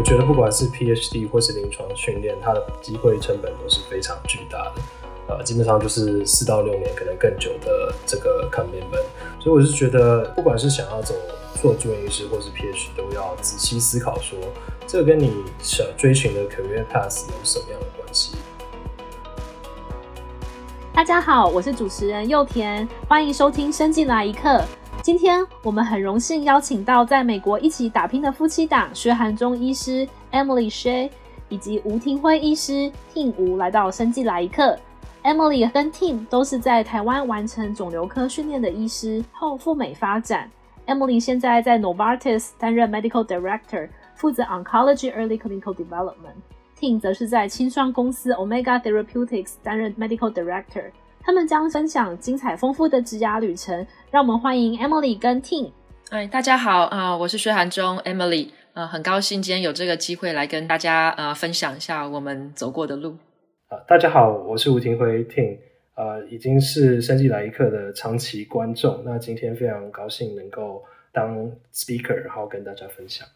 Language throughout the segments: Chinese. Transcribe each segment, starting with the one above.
我觉得不管是 PhD 或是临床训练，它的机会成本都是非常巨大的。呃，基本上就是四到六年，可能更久的这个 commitment。所以我是觉得，不管是想要走做住院医师，或是 PhD，都要仔细思考说，这跟你想追寻的 career path 有什么样的关系。大家好，我是主持人祐恬，欢迎收听《生技来一刻》。今天我们很荣幸邀请到在美国一起打拼的夫妻档薛涵中医师 Emily Shea 以及吴廷辉医师 Tim 吴来到《生技来一课》。Emily 跟 Tim 都是在台湾完成肿瘤科训练的医师后赴美发展。Emily 现在在 Novartis 担任 Medical Director，负责 Oncology Early Clinical Development。Tim 则是在清创公司 Omega Therapeutics 担任 Medical Director。他们将分享精彩丰富的职涯旅程。让我们欢迎 Emily 跟 Tim。哎，大家好啊，我是薛涵中 Emily，呃，很高兴今天有这个机会来跟大家呃分享一下我们走过的路。啊，大家好，我是吴廷辉 Tim，呃，已经是生技来一课的长期观众，那今天非常高兴能够当 speaker，然后跟大家分享。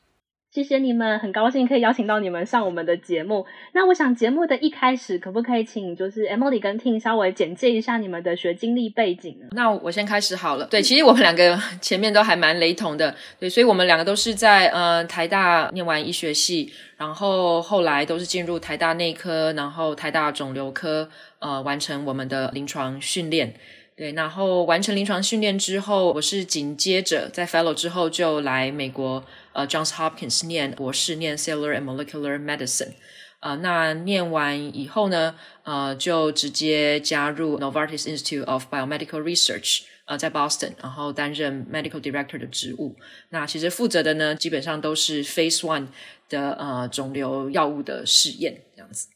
谢谢你们，很高兴可以邀请到你们上我们的节目。那我想节目的一开始，可不可以请就是 Emily 跟 Tim 稍微简介一下你们的学经历背景？那我先开始好了。对，其实我们两个前面都还蛮雷同的，对，所以我们两个都是在呃台大念完医学系，然后后来都是进入台大内科，然后台大肿瘤科，呃，完成我们的临床训练。对，然后完成临床训练之后，我是紧接着在 Fellow 之后就来美国，呃，Johns Hopkins 念博士，念 Cellular and Molecular Medicine。呃，那念完以后呢，呃，就直接加入 Novartis Institute of Biomedical Research，呃，在 Boston，然后担任 Medical Director 的职务。那其实负责的呢，基本上都是 Phase One 的呃肿瘤药物的试验这样子。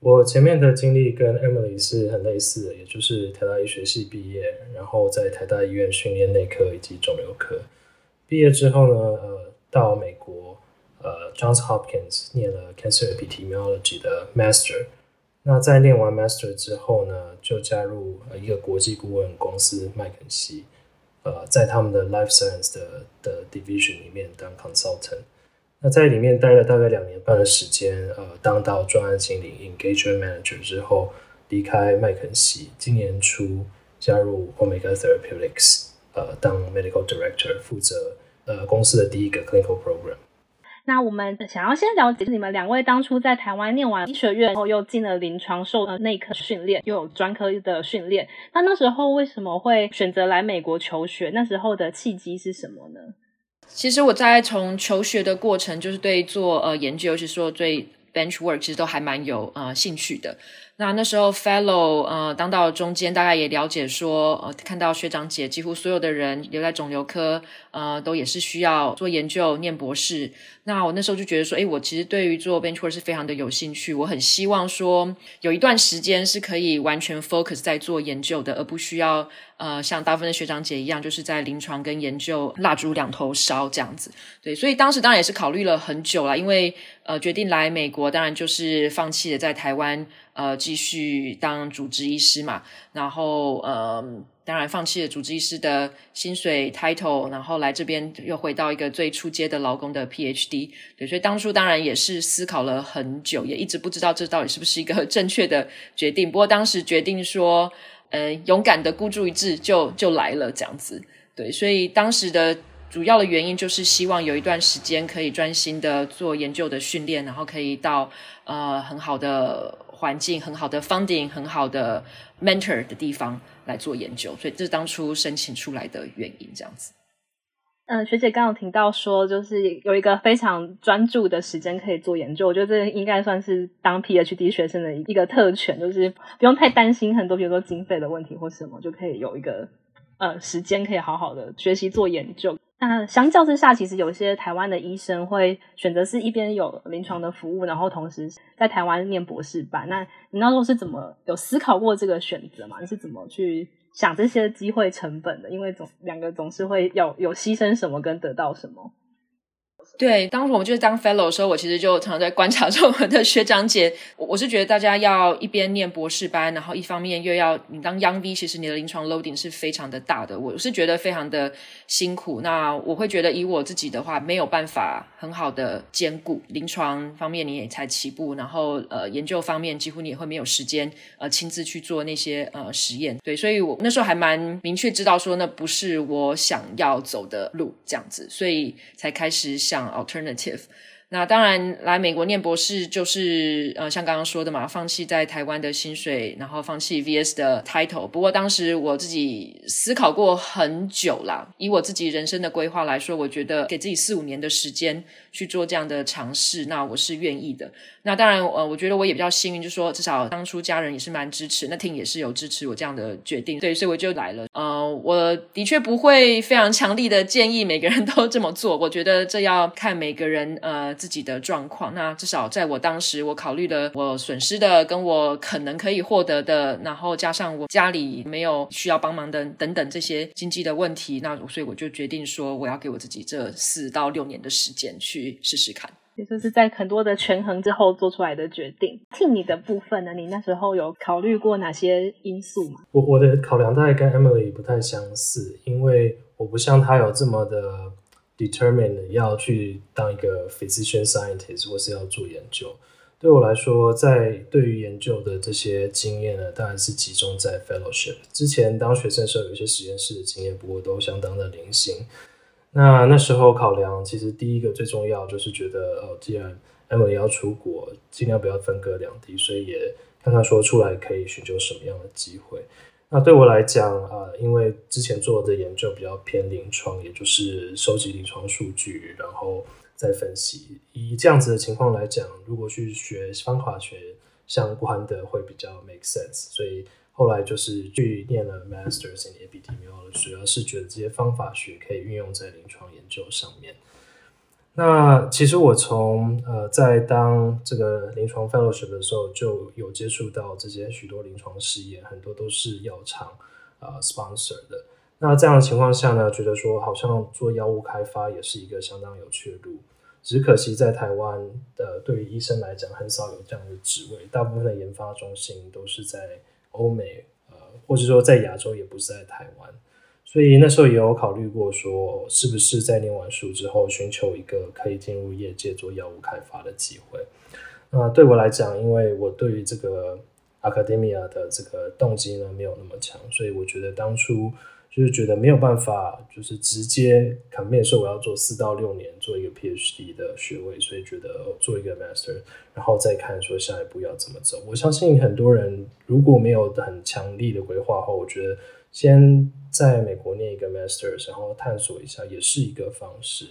我前面的经历跟 Emily 是很类似的，也就是台大医学系毕业，然后在台大医院训练内科以及肿瘤科。毕业之后呢，呃，到美国，呃，Johns Hopkins 念了 Cancer Epidemiology 的 Master。那在念完 Master 之后呢，就加入一个国际顾问公司麦肯锡，呃，在他们的 Life Science 的的 Division 里面当 Consultant。那在里面待了大概两年半的时间，呃，当到专案经理 Engagement Manager 之后，离开麦肯锡，今年初加入 Omega Therapeutics，呃，当 Medical Director，负责呃公司的第一个 Clinical Program。那我们想要先了解，你们两位当初在台湾念完医学院后，又进了临床受呃内科训练，又有专科的训练，那那时候为什么会选择来美国求学？那时候的契机是什么呢？其实我在从求学的过程，就是对做呃研究，尤其是说对 bench work，其实都还蛮有呃兴趣的。那那时候 fellow 呃当到中间，大概也了解说，呃看到学长姐几乎所有的人留在肿瘤科，呃都也是需要做研究念博士。那我那时候就觉得说，诶，我其实对于做 bench work 是非常的有兴趣。我很希望说有一段时间是可以完全 focus 在做研究的，而不需要呃像大部分的学长姐一样，就是在临床跟研究蜡烛两头烧这样子。对，所以当时当然也是考虑了很久了，因为呃决定来美国，当然就是放弃了在台湾。呃，继续当主治医师嘛，然后呃，当然放弃了主治医师的薪水 title，然后来这边又回到一个最初阶的劳工的 PhD，对，所以当初当然也是思考了很久，也一直不知道这到底是不是一个 正确的决定。不过当时决定说，呃，勇敢的孤注一掷就就来了这样子，对，所以当时的主要的原因就是希望有一段时间可以专心的做研究的训练，然后可以到呃很好的。环境很好的 funding，很好的 mentor 的地方来做研究，所以这是当初申请出来的原因。这样子，嗯，学姐刚刚有听到说，就是有一个非常专注的时间可以做研究，我觉得这应该算是当 PhD 学生的一个特权，就是不用太担心很多，比如说经费的问题或什么，就可以有一个呃时间可以好好的学习做研究。那相较之下，其实有些台湾的医生会选择是一边有临床的服务，然后同时在台湾念博士班。那你那时候是怎么有思考过这个选择吗？你是怎么去想这些机会成本的？因为总两个总是会有有牺牲什么跟得到什么。对，当时我们就是当 fellow 的时候，我其实就常常在观察着我们的学长姐。我我是觉得大家要一边念博士班，然后一方面又要你当 young V，其实你的临床 loading 是非常的大的。我是觉得非常的辛苦。那我会觉得以我自己的话，没有办法很好的兼顾临床方面，你也才起步，然后呃研究方面几乎你也会没有时间呃亲自去做那些呃实验。对，所以我那时候还蛮明确知道说那不是我想要走的路，这样子，所以才开始想 alternative。那当然，来美国念博士就是呃，像刚刚说的嘛，放弃在台湾的薪水，然后放弃 VS 的 title。不过当时我自己思考过很久啦，以我自己人生的规划来说，我觉得给自己四五年的时间去做这样的尝试，那我是愿意的。那当然，呃，我觉得我也比较幸运，就是说至少当初家人也是蛮支持，那 Ting 也是有支持我这样的决定，对，所以我就来了。呃，我的确不会非常强力的建议每个人 都这么做，我觉得这要看每个人呃自己的状况。那至少在我当时，我考虑了我损失的跟我可能可以获得的，然后加上我家里没有需要帮忙的等等这些经济的问题，那所以我就决定说我要给我自己这四到六年的时间去试试看。也就是在很多的权衡之后做出来的决定。听你的部分呢？你那时候有考虑过哪些因素吗？我我的考量大概跟 Emily 不太相似，因为我不像她有这么的 determined 要去当一个 physician scientist 或是要做研究。对我来说，在对于研究的这些经验呢，当然是集中在 fellowship。之前当学生的时候有一些实验室的经验，不过都相当的零星。那那时候考量，其实第一个最重要就是觉得，哦，既然 Emily 要出国，尽量不要分隔两地，所以也看看说出来可以寻求什么样的机会。那对我来讲，啊、呃，因为之前做的研究比较偏临床，也就是收集临床数据，然后再分析。以这样子的情况来讲，如果去学方法学相关的，会比较 make sense。所以。后来就是去念了 Masters in Epidemiology，主要是觉得这些方法学可以运用在临床研究上面。那其实我从呃在当这个临床 fellowship 的时候，就有接触到这些许多临床试验，很多都是药厂啊、呃、sponsor 的。那这样的情况下呢，觉得说好像做药物开发也是一个相当有趣的路。只可惜在台湾的、呃、对于医生来讲，很少有这样的职位，大部分的研发中心都是在。欧美，呃，或者说在亚洲也不是在台湾，所以那时候也有考虑过，说是不是在念完书之后寻求一个可以进入业界做药物开发的机会。那对我来讲，因为我对于这个 academia 的这个动机呢没有那么强，所以我觉得当初。就是觉得没有办法，就是直接 commit 说我要做四到六年做一个 PhD 的学位，所以觉得做一个 Master，然后再看说下一步要怎么走。我相信很多人如果没有很强力的规划后，我觉得先在美国念一个 Master，然后探索一下也是一个方式。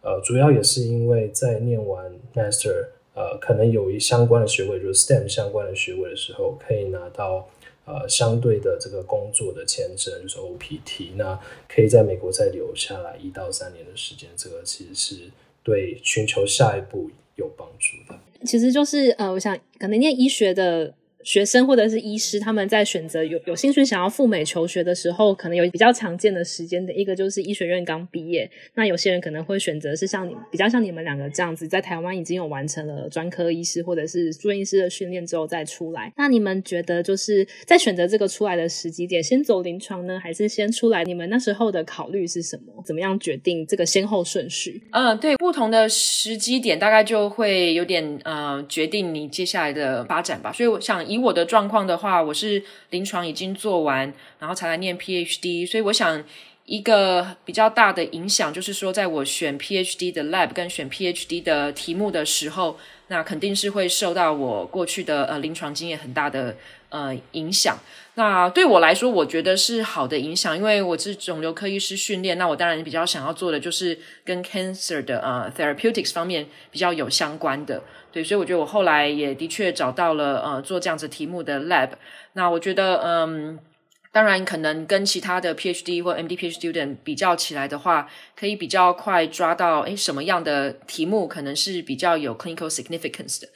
呃，主要也是因为在念完 Master，呃，可能有一相关的学位，就是 STEM 相关的学位的时候，可以拿到。呃，相对的这个工作的签证就是 OPT，那可以在美国再留下来一到三年的时间，这个其实是对寻求下一步有帮助的。其实就是呃，我想可能念医学的。学生或者是医师，他们在选择有有兴趣想要赴美求学的时候，可能有比较常见的时间的一个就是医学院刚毕业。那有些人可能会选择是像你比较像你们两个这样子，在台湾已经有完成了专科医师或者是住院医师的训练之后再出来。那你们觉得就是在选择这个出来的时机点，先走临床呢，还是先出来？你们那时候的考虑是什么？怎么样决定这个先后顺序？嗯，对，不同的时机点大概就会有点呃决定你接下来的发展吧。所以我想。以我的状况的话，我是临床已经做完，然后才来念 PhD，所以我想一个比较大的影响就是说，在我选 PhD 的 lab 跟选 PhD 的题目的时候，那肯定是会受到我过去的呃临床经验很大的呃影响。那对我来说，我觉得是好的影响，因为我是肿瘤科医师训练，那我当然比较想要做的就是跟 cancer 的呃 therapeutics 方面比较有相关的。对，所以我觉得我后来也的确找到了呃做这样子题目的 lab。那我觉得嗯，当然可能跟其他的 PhD 或 MD PhD student 比较起来的话，可以比较快抓到诶什么样的题目可能是比较有 clinical significance 的。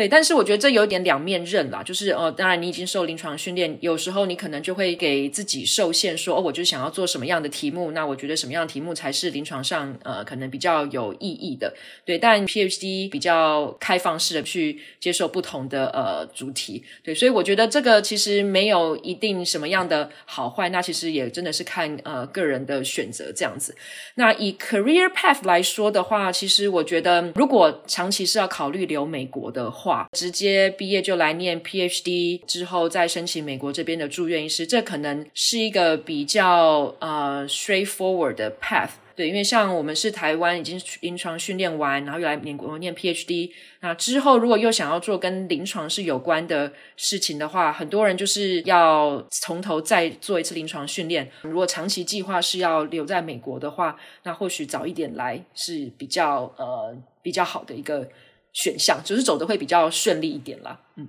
对，但是我觉得这有点两面刃啦，就是呃，当然你已经受临床训练，有时候你可能就会给自己受限说，说哦，我就想要做什么样的题目，那我觉得什么样的题目才是临床上呃可能比较有意义的。对，但 PhD 比较开放式的去接受不同的呃主题，对，所以我觉得这个其实没有一定什么样的好坏，那其实也真的是看呃个人的选择这样子。那以 career path 来说的话，其实我觉得如果长期是要考虑留美国的话，直接毕业就来念 PhD 之后再申请美国这边的住院医师，这可能是一个比较呃 straightforward 的 path。对，因为像我们是台湾已经临床训练完，然后又来美国念 PhD，那之后如果又想要做跟临床是有关的事情的话，很多人就是要从头再做一次临床训练。如果长期计划是要留在美国的话，那或许早一点来是比较呃比较好的一个。选项就是走的会比较顺利一点啦。嗯，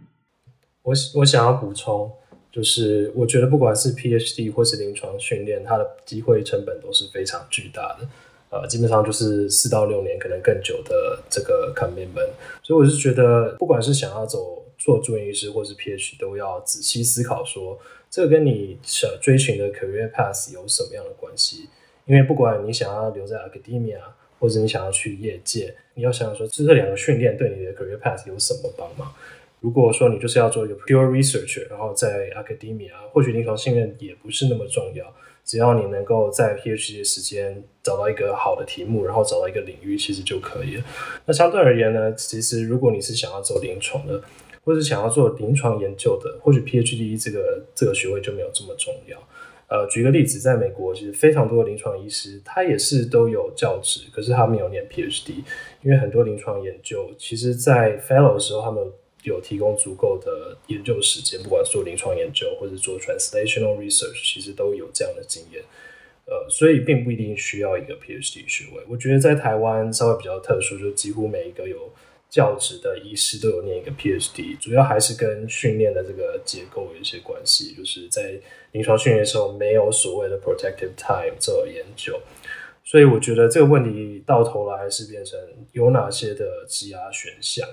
我我想要补充，就是我觉得不管是 PhD 或是临床训练，它的机会成本都是非常巨大的。呃，基本上就是四到六年，可能更久的这个 commitment。所以我是觉得，不管是想要走做住院医师，或是 PhD，都要仔细思考说，这个跟你想追寻的 career path 有什么样的关系？因为不管你想要留在 academia。或者你想要去业界，你要想想说，这两个训练对你的 career path 有什么帮忙？如果说你就是要做一个 pure researcher，然后在 academia，或许临床训练也不是那么重要，只要你能够在 PhD 的时间找到一个好的题目，然后找到一个领域，其实就可以了。那相对而言呢，其实如果你是想要走临床的，或者想要做临床研究的，或许 PhD 这个这个学位就没有这么重要。呃，举个例子，在美国其实非常多的临床医师，他也是都有教职，可是他没有念 PhD，因为很多临床研究，其实，在 Fellow 的时候，他们有提供足够的研究时间，不管做临床研究或者做 Translational Research，其实都有这样的经验。呃，所以并不一定需要一个 PhD 学位。我觉得在台湾稍微比较特殊，就几乎每一个有教职的医师都有念一个 PhD，主要还是跟训练的这个结构有一些关系，就是在临床训练的时候没有所谓的 protective time 做研究，所以我觉得这个问题到头来还是变成有哪些的职涯选项，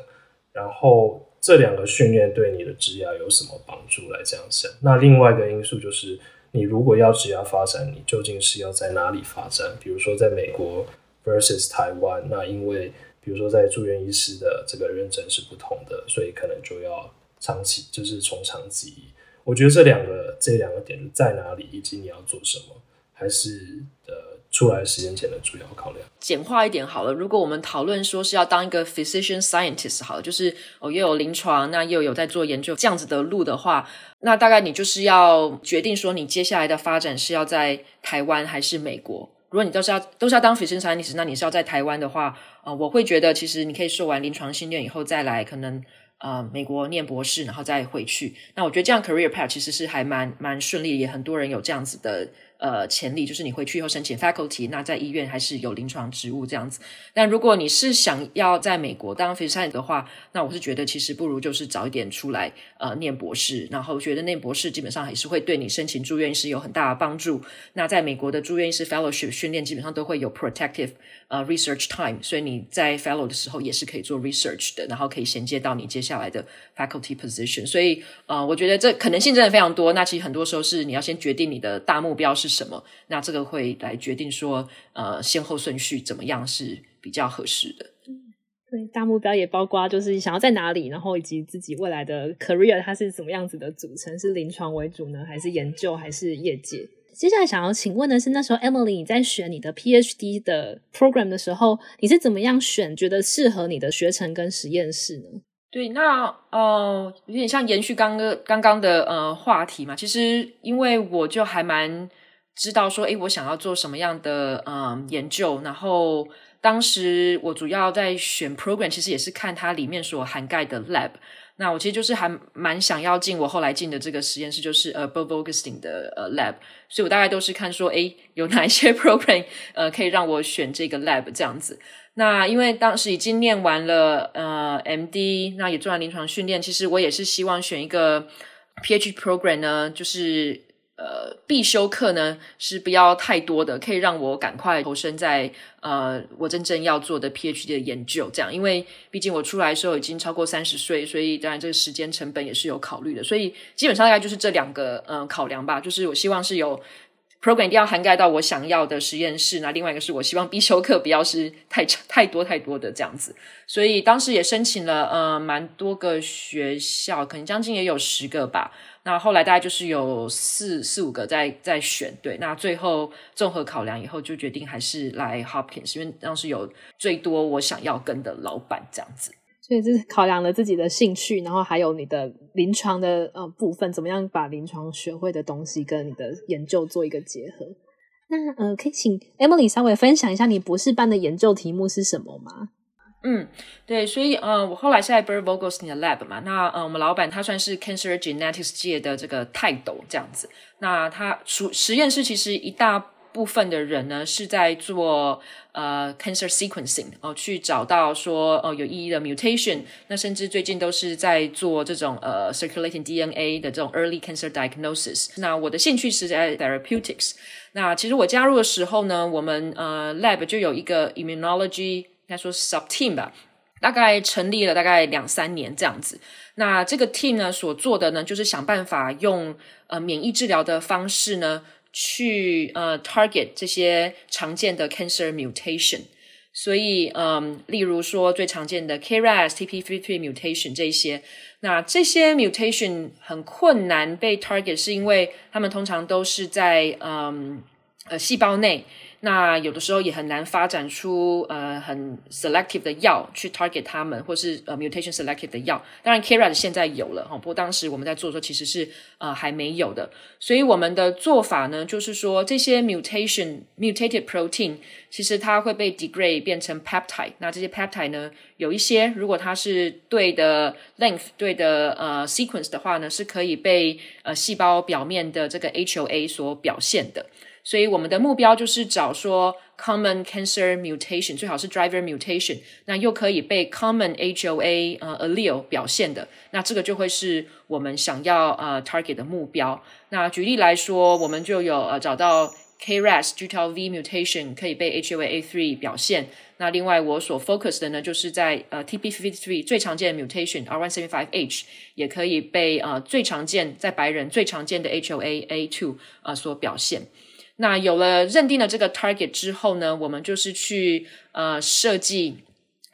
然后这两个训练对你的职涯有什么帮助来这样想。那另外一个因素就是，你如果要职涯发展，你究竟是要在哪里发展？比如说在美国 versus 台湾，那因为比如说在住院医师的这个认证是不同的，所以可能就要长期就是从长计议。我觉得这两个这两个点在哪里，以及你要做什么，还是呃出来实验前的主要考量。简化一点好了，如果我们讨论说是要当一个 physician scientist 好了，就是哦又有临床，那又有在做研究这样子的路的话，那大概你就是要决定说你接下来的发展是要在台湾还是美国。如果你都是要都是要当 physician scientist，那你是要在台湾的话，呃，我会觉得其实你可以受完临床训练以后再来可能。呃，美国念博士，然后再回去。那我觉得这样 career path 其实是还蛮蛮顺利，也很多人有这样子的。呃，潜力就是你回去以后申请 faculty，那在医院还是有临床职务这样子。但如果你是想要在美国当 physician 的话，那我是觉得其实不如就是早一点出来呃念博士，然后觉得念博士基本上还是会对你申请住院医师有很大的帮助。那在美国的住院医师 fellowship 训练基本上都会有 protective 呃 research time，所以你在 fellow 的时候也是可以做 research 的，然后可以衔接到你接下来的 faculty position。所以呃，我觉得这可能性真的非常多。那其实很多时候是你要先决定你的大目标是。什么？那这个会来决定说，呃，先后顺序怎么样是比较合适的。对，大目标也包括就是想要在哪里，然后以及自己未来的 career 它是怎么样子的组成，是临床为主呢，还是研究，还是业界？接下来想要请问的是，那时候 Emily 你在选你的 PhD 的 program 的时候，你是怎么样选，觉得适合你的学程跟实验室呢？对，那呃，有点像延续刚刚刚刚的呃话题嘛。其实因为我就还蛮。知道说，诶，我想要做什么样的嗯研究，然后当时我主要在选 program，其实也是看它里面所涵盖的 lab。那我其实就是还蛮想要进我后来进的这个实验室，就是呃，Bob Augustine 的呃 lab。所以我大概都是看说，诶，有哪一些 program 呃可以让我选这个 lab 这样子。那因为当时已经念完了呃 MD，那也做完临床训练，其实我也是希望选一个 PhD program 呢，就是。呃，必修课呢是不要太多的，可以让我赶快投身在呃我真正要做的 PhD 的研究。这样，因为毕竟我出来的时候已经超过三十岁，所以当然这个时间成本也是有考虑的。所以基本上大概就是这两个嗯、呃、考量吧，就是我希望是有 program 一定要涵盖到我想要的实验室，那另外一个是我希望必修课不要是太太多太多的这样子。所以当时也申请了呃蛮多个学校，可能将近也有十个吧。那后来大概就是有四四五个在在选，对，那最后综合考量以后，就决定还是来 Hopkins，因为当时有最多我想要跟的老板这样子。所以这是考量了自己的兴趣，然后还有你的临床的呃部分，怎么样把临床学会的东西跟你的研究做一个结合。那呃，可以请 Emily 稍微分享一下你博士班的研究题目是什么吗？嗯，对，所以呃，我后来是在 b e r v o g e l s 的 lab 嘛，那呃，我们老板他算是 cancer genetics 界的这个泰斗这样子。那他实实验室其实一大部分的人呢是在做呃 cancer sequencing 哦、去找到说哦、有意义的 mutation。那甚至最近都是在做这种呃 circulating DNA 的这种 early cancer diagnosis。那我的兴趣是在 therapeutics。那其实我加入的时候呢，我们呃 lab 就有一个 immunology。应该说 sub team 吧，大概成立了大概两三年这样子。那这个 team 呢，所做的呢，就是想办法用呃免疫治疗的方式呢，去呃 target 这些常见的 cancer mutation。所以嗯，例如说最常见的 KRAS、TP53 mutation 这些，那这些 mutation 很困难被 target，是因为它们通常都是在嗯呃细胞内。那有的时候也很难发展出呃很 selective 的药去 target 他们，或是呃 mutation selective 的药。当然 KRAS 现在有了哈，不过当时我们在做的时候其实是呃还没有的。所以我们的做法呢，就是说这些 mutation mutated protein 其实它会被 degrade 变成 peptide。那这些 peptide 呢，有一些如果它是对的 length 对的呃 sequence 的话呢，是可以被呃细胞表面的这个 HLA 所表现的。所以我们的目标就是找说 common cancer mutation，最好是 driver mutation，那又可以被 common HOA 呃 allele 表现的，那这个就会是我们想要呃 target 的目标。那举例来说，我们就有呃找到 KRAS G12V mutation 可以被 HOA A3 表现。那另外我所 focus 的呢，就是在呃 TP53 最常见的 mutation R175H 也可以被呃最常见在白人最常见的 HOA A2 呃所表现。那有了认定了这个 target 之后呢，我们就是去呃设计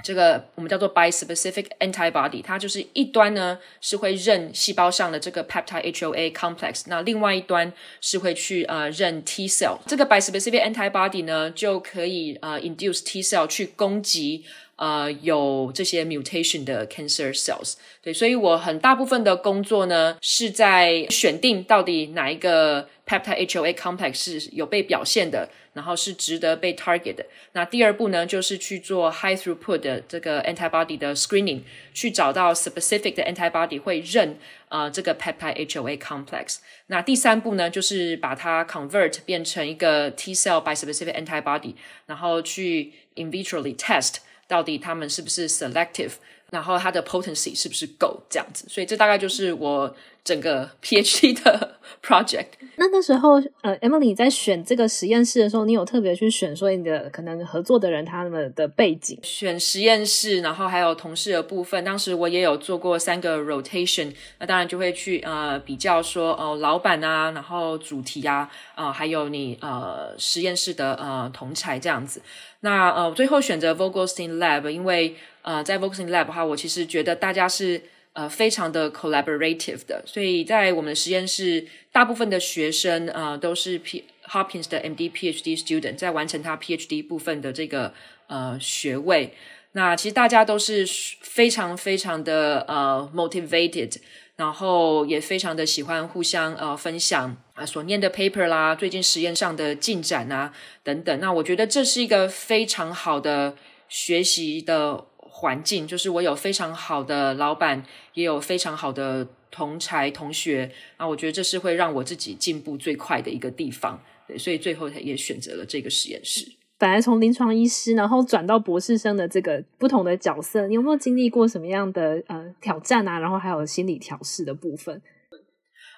这个我们叫做 bispecific antibody，它就是一端呢是会认细胞上的这个 peptide HLA complex，那另外一端是会去呃认 T cell。这个 bispecific antibody 呢就可以呃 induce T cell 去攻击。呃，有这些 mutation 的 cancer cells，对，所以我很大部分的工作呢是在选定到底哪一个 peptide HLA complex 是有被表现的，然后是值得被 target 的。那第二步呢，就是去做 high throughput 的这个 antibody 的 screening，去找到 specific 的 antibody 会认呃这个 peptide HLA complex。那第三步呢，就是把它 convert 变成一个 T cell bispecific antibody，然后去 in vitrally test。到底他们是不是 selective，然后它的 potency 是不是够这样子？所以这大概就是我整个 PhD 的 project。那那时候，呃，Emily 在选这个实验室的时候，你有特别去选说你的可能合作的人他们的背景？选实验室，然后还有同事的部分。当时我也有做过三个 rotation，那当然就会去呃比较说哦、呃，老板啊，然后主题啊，啊、呃，还有你呃实验室的呃同才这样子。那呃，最后选择 Vogelstein Lab，因为呃，在 Voxing Lab 的话，我其实觉得大家是呃非常的 collaborative 的，所以在我们的实验室，大部分的学生呃都是 P Hopkins 的 MD PhD student，在完成他 PhD 部分的这个呃学位。那其实大家都是非常非常的呃 motivated。然后也非常的喜欢互相呃分享啊所念的 paper 啦，最近实验上的进展啊等等。那我觉得这是一个非常好的学习的环境，就是我有非常好的老板，也有非常好的同才同学。那我觉得这是会让我自己进步最快的一个地方。对，所以最后也选择了这个实验室。本来从临床医师，然后转到博士生的这个不同的角色，你有没有经历过什么样的呃挑战啊？然后还有心理调试的部分？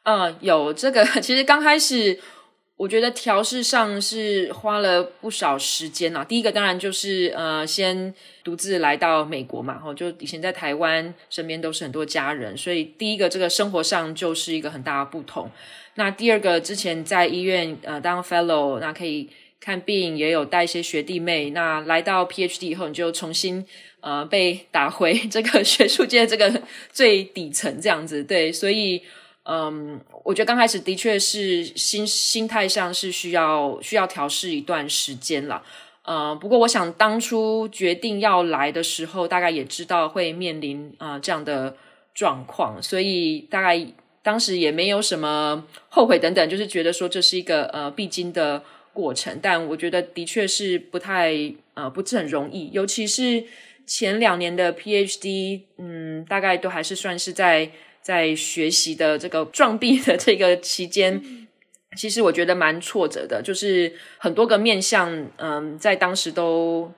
嗯，有这个，其实刚开始我觉得调试上是花了不少时间啊。第一个当然就是呃，先独自来到美国嘛，哈，就以前在台湾身边都是很多家人，所以第一个这个生活上就是一个很大的不同。那第二个之前在医院呃当 fellow，那可以看病，也有带一些学弟妹。那来到 PhD 以后，你就重新呃被打回 这个学术界这个最底层这样子，对，所以。嗯，我觉得刚开始的确是心心态上是需要需要调试一段时间了。呃，不过我想当初决定要来的时候，大概也知道会面临啊、呃、这样的状况，所以大概当时也没有什么后悔等等，就是觉得说这是一个呃必经的过程。但我觉得的确是不太呃不是很容易，尤其是前两年的 PhD，嗯，大概都还是算是在。在学习的这个撞壁的这个期间，其实我觉得蛮挫折的，就是很多个面向，嗯，在当时都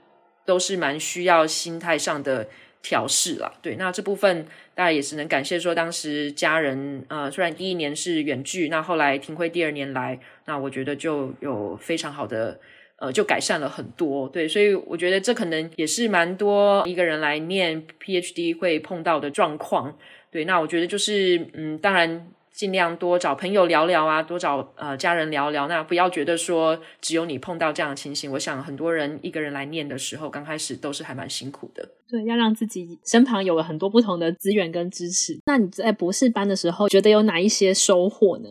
都是蛮需要心态上的调试啦。对，那这部分大家也是能感谢说，当时家人，呃，虽然第一年是远距，那后来廷辉第二年来，那我觉得就有非常好的，呃，就改善了很多。对，所以我觉得这可能也是蛮多一个人来念 PhD 会碰到的状况。对，那我觉得就是，嗯，当然尽量多找朋友聊聊啊，多找呃家人聊聊。那不要觉得说只有你碰到这样的情形。我想很多人一个人来念的时候，刚开始都是还蛮辛苦的。对，要让自己身旁有了很多不同的资源跟支持。那你在博士班的时候，觉得有哪一些收获呢？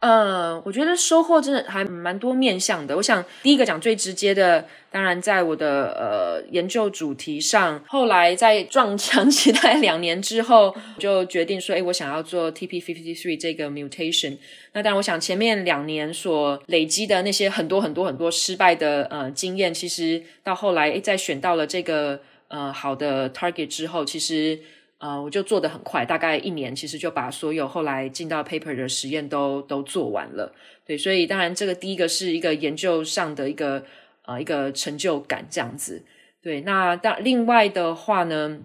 呃，我觉得收获真的还蛮多面向的。我想第一个讲最直接的，当然在我的呃研究主题上，后来在撞墙 期待两年之后，就决定说，诶，我想要做 TP53 这个 mutation。那当然，我想前面两年所累积的那些很多很多很多失败的呃经验，其实到后来诶，在选到了这个呃好的 target 之后，其实。呃，我就做的很快，大概一年，其实就把所有后来进到 paper 的实验都都做完了。对，所以当然这个第一个是一个研究上的一个呃一个成就感这样子。对，那当另外的话呢，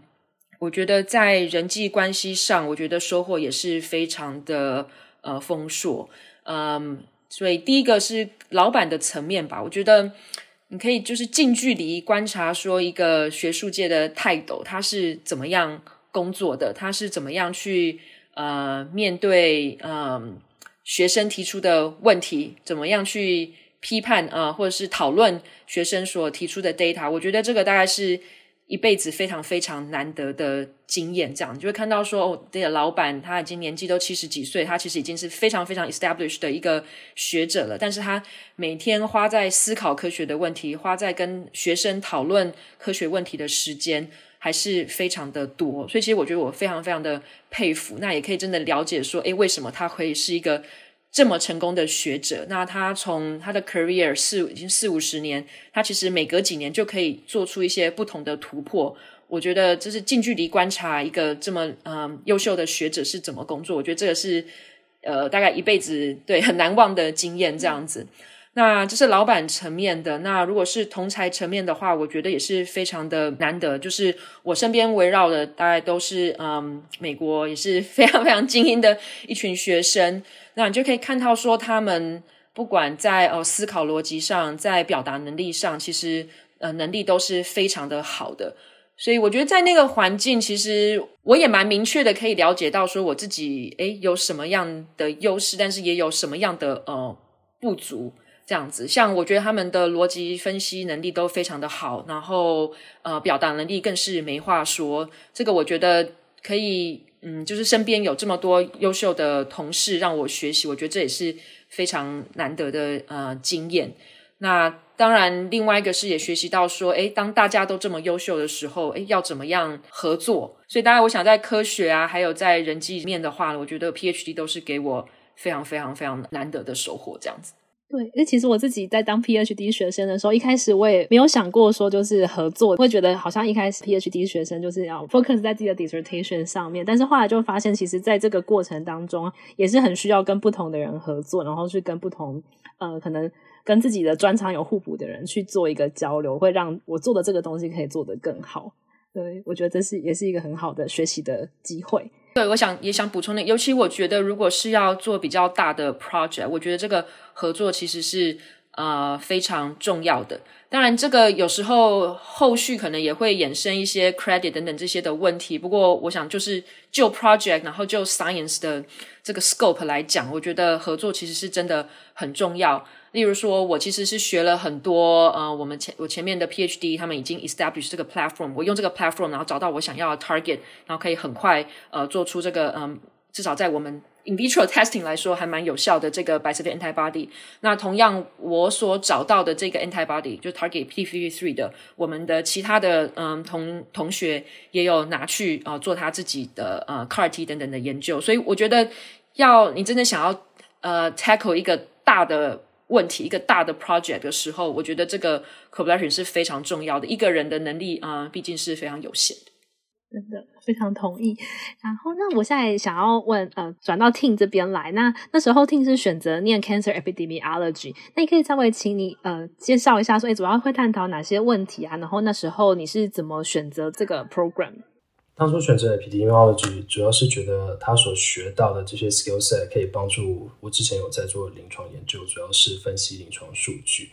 我觉得在人际关系上，我觉得收获也是非常的呃丰硕。嗯，所以第一个是老板的层面吧，我觉得你可以就是近距离观察说一个学术界的泰斗他是怎么样。工作的他是怎么样去呃面对嗯、呃、学生提出的问题，怎么样去批判啊、呃，或者是讨论学生所提出的 data？我觉得这个大概是一辈子非常非常难得的经验。这样你就会看到说，哦，这个老板他已经年纪都七十几岁，他其实已经是非常非常 established 的一个学者了，但是他每天花在思考科学的问题，花在跟学生讨论科学问题的时间。还是非常的多，所以其实我觉得我非常非常的佩服。那也可以真的了解说，诶，为什么他可以是一个这么成功的学者？那他从他的 career 四已经四五十年，他其实每隔几年就可以做出一些不同的突破。我觉得这是近距离观察一个这么嗯、优秀的学者是怎么工作。我觉得这个是呃大概一辈子对很难忘的经验这样子。那这是老板层面的。那如果是同才层面的话，我觉得也是非常的难得。就是我身边围绕的大概都是嗯，美国也是非常非常精英的一群学生。那你就可以看到说，他们不管在呃思考逻辑上，在表达能力上，其实呃能力都是非常的好的。所以我觉得在那个环境，其实我也蛮明确的可以了解到说，我自己诶有什么样的优势，但是也有什么样的呃不足。这样子，像我觉得他们的逻辑分析能力都非常的好，然后呃，表达能力更是没话说。这个我觉得可以，嗯，就是身边有这么多优秀的同事让我学习，我觉得这也是非常难得的呃经验。那当然，另外一个是也学习到说，诶，当大家都这么优秀的时候，诶，要怎么样合作？所以，当然，我想在科学啊，还有在人际面的话，我觉得 PhD 都是给我非常非常非常难得的收获，这样子。对，因为其实我自己在当 PhD 学生的时候，一开始我也没有想过说就是合作，会觉得好像一开始 PhD 学生就是要 focus 在自己的 dissertation 上面，但是后来就发现，其实在这个过程当中，也是很需要跟不同的人合作，然后去跟不同呃可能跟自己的专长有互补的人去做一个交流，会让我做的这个东西可以做得更好。对，我觉得这是也是一个很好的学习的机会。对，我想也想补充的，尤其我觉得，如果是要做比较大的 project，我觉得这个合作其实是呃非常重要的。当然，这个有时候后续可能也会衍生一些 credit 等等这些的问题。不过，我想就是就 project，然后就 science 的这个 scope 来讲，我觉得合作其实是真的很重要。例如说，我其实是学了很多呃，我们前我前面的 PhD 他们已经 establish 这个 platform，我用这个 platform，然后找到我想要的 target，然后可以很快呃做出这个嗯、至少在我们。In vitro testing 来说还蛮有效的这个 bispecific antibody。那同样我所找到的这个 antibody 就 target p53 的，我们的其他的嗯同同学也有拿去、呃、做他自己的呃 CAR-T 等等的研究。所以我觉得要你真的想要呃 tackle 一个大的问题，一个大的 project 的时候，我觉得这个 collaboration 是非常重要的。一个人的能力啊、呃，毕竟是非常有限的。真的非常同意。然后，那我现在想要问，呃，转到 Tim 这边来。那那时候 Tim 是选择念 Cancer Epidemiology，那你可以稍微请你呃介绍一下说，说诶主要会探讨哪些问题啊？然后那时候你是怎么选择这个 program？当初选择 Epidemiology，主要是觉得他所学到的这些 skill set 可以帮助我之前有在做临床研究，主要是分析临床数据。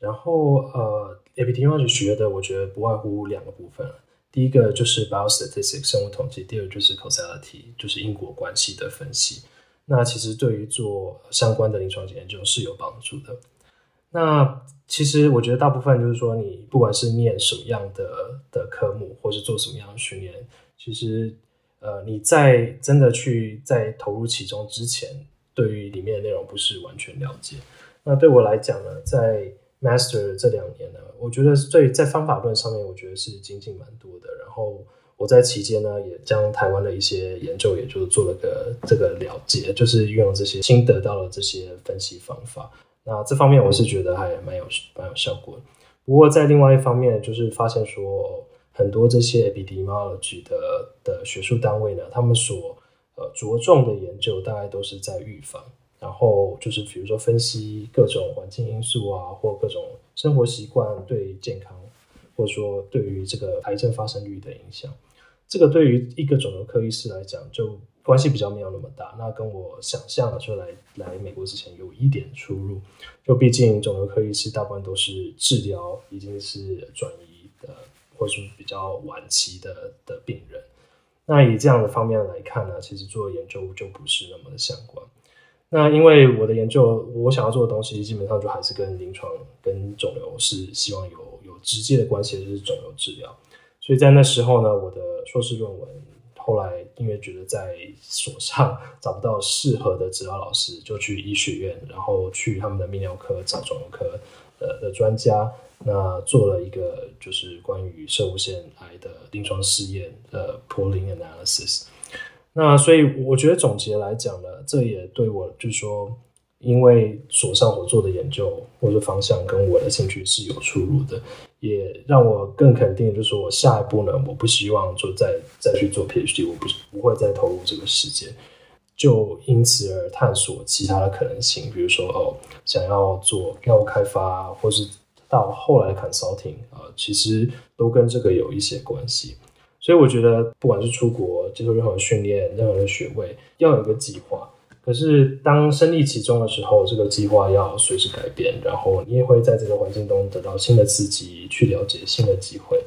然后，呃，Epidemiology 学的，我觉得不外乎两个部分。第一个就是 biostatistics 生物统计，第二就是 causality 就是因果关系的分析。那其实对于做相关的临床研究是有帮助的。那其实我觉得大部分就是说，你不管是念什么样的的科目，或是做什么样的训练，其实呃你在真的去在投入其中之前，对于里面的内容不是完全了解。那对我来讲呢，在 Master 这两年呢，我觉得最在方法论上面，我觉得是精进蛮多的。然后我在期间呢，也将台湾的一些研究，也就做了个这个了解，就是运用这些新得到的这些分析方法。那这方面我是觉得还蛮有蛮有效果的。不过在另外一方面，就是发现说很多这些 epidemiology 的的学术单位呢，他们所呃着重的研究，大概都是在预防。然后就是比如说分析各种环境因素啊，或各种生活习惯对健康，或者说对于这个癌症发生率的影响，这个对于一个肿瘤科医师来讲就关系比较没有那么大。那跟我想象的说来来美国之前有一点出入，就毕竟肿瘤科医师大部分都是治疗已经是转移的，或是比较晚期的的病人。那以这样的方面来看呢，其实做研究就不是那么的相关。那因为我的研究，我想要做的东西基本上就还是跟临床、跟肿瘤是希望有有直接的关系，就是肿瘤治疗。所以在那时候呢，我的硕士论文后来因为觉得在所上找不到适合的指导老师，就去医学院，然后去他们的泌尿科找肿瘤科的的专家，那做了一个就是关于摄护腺癌的临床试验呃 pooling analysis。那所以我觉得总结来讲呢，这也对我就是说，因为所上所做的研究或者方向跟我的兴趣是有出入的，也让我更肯定，就是说我下一步呢，我不希望就再再去做 PhD，我不不会再投入这个时间，就因此而探索其他的可能性，比如说哦，想要做药物开发，或是到后来的 consulting 啊，呃，其实都跟这个有一些关系。所以我觉得，不管是出国接受任何训练、任何的学位，要有个计划。可是当身历其中的时候，这个计划要随时改变。然后你也会在这个环境中得到新的刺激，去了解新的机会。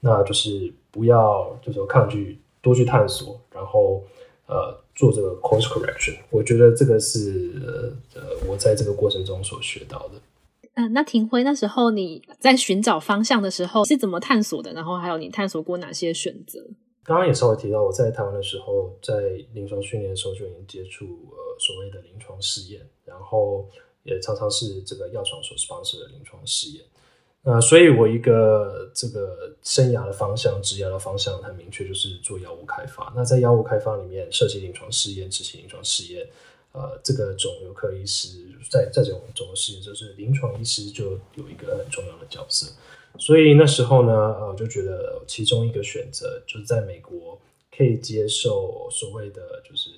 那就是不要就是抗拒，多去探索，然后呃做这个 course correction。我觉得这个是呃我在这个过程中所学到的。嗯，那庭辉，那时候你在寻找方向的时候是怎么探索的？然后还有你探索过哪些选择？刚刚也稍微提到，我在台湾的时候，在临床训练的时候就已经接触呃所谓的临床试验，然后也常常是这个药厂所支持的临床试验。那所以，我一个这个生涯的方向、职业的方向很明确，就是做药物开发。那在药物开发里面，设计临床试验、执行临床试验。呃，这个肿瘤科医师在在这种肿瘤试验，就是临床医师就有一个很重要的角色。所以那时候呢，呃，我就觉得其中一个选择就是在美国可以接受所谓的就是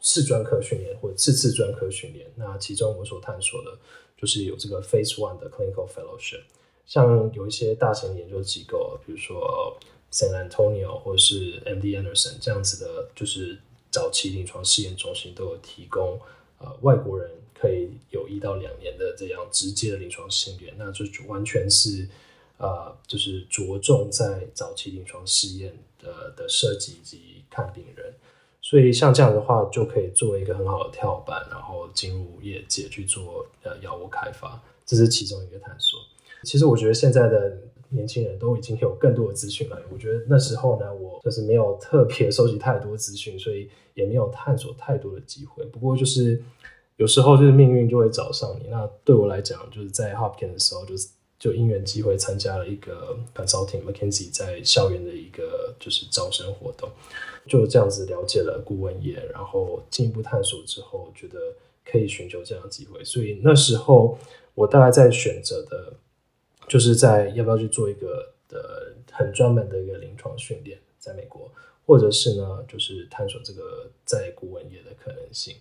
次专科训练或者次次专科训练。那其中我所探索的就是有这个 Phase One 的 Clinical Fellowship，像有一些大型研究机构，比如说 San Antonio 或是 MD Anderson 这样子的，就是早期临床试验中心都有提供，呃，外国人可以有一到两年的这样直接的临床训练，那就完全是，呃，就是着重在早期临床试验的的设计以及看病人，所以像这样的话就可以作为一个很好的跳板，然后进入业界去做呃药物开发，这是其中一个探索。其实我觉得现在的。年轻人都已经有更多的资讯了。我觉得那时候呢，我就是没有特别收集太多资讯，所以也没有探索太多的机会。不过就是有时候就是命运就会找上你。那对我来讲，就是在 Hopkins 的时候，就是就因缘机会参加了一个 Consulting McKinsey 在校园的一个就是招生活动，就这样子了解了顾问业，然后进一步探索之后，觉得可以寻求这样的机会。所以那时候我大概在选择的。就是在要不要去做一个的很专门的一个临床训练，在美国，或者是呢，就是探索这个在顾问业的可能性。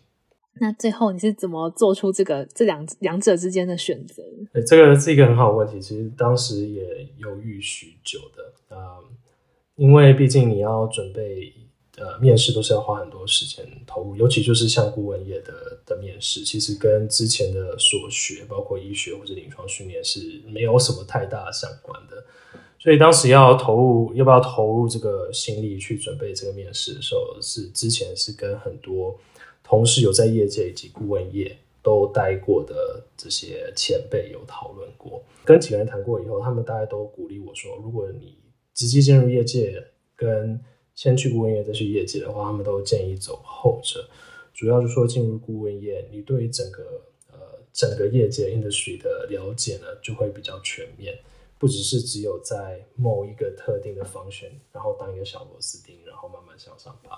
那最后你是怎么做出这个这两两者之间的选择？对，这个是一个很好的问题。其实当时也犹豫许久的，嗯，因为毕竟你要准备。呃，面试都是要花很多时间投入，尤其就是像顾问业的的面试，其实跟之前的所学，包括医学或者临床训练是没有什么太大相关的。所以当时要投入，要不要投入这个心力去准备这个面试的时候，是之前是跟很多同事有在业界以及顾问业都待过的这些前辈有讨论过，跟几个人谈过以后，他们大家都鼓励我说，如果你直接进入业界跟先去顾问业再去业界的话，他们都建议走后者。主要就是说，进入顾问业，你对于整个呃整个业界 industry 的了解呢，就会比较全面，不只是只有在某一个特定的方向然后当一个小螺丝钉，然后慢慢向上爬，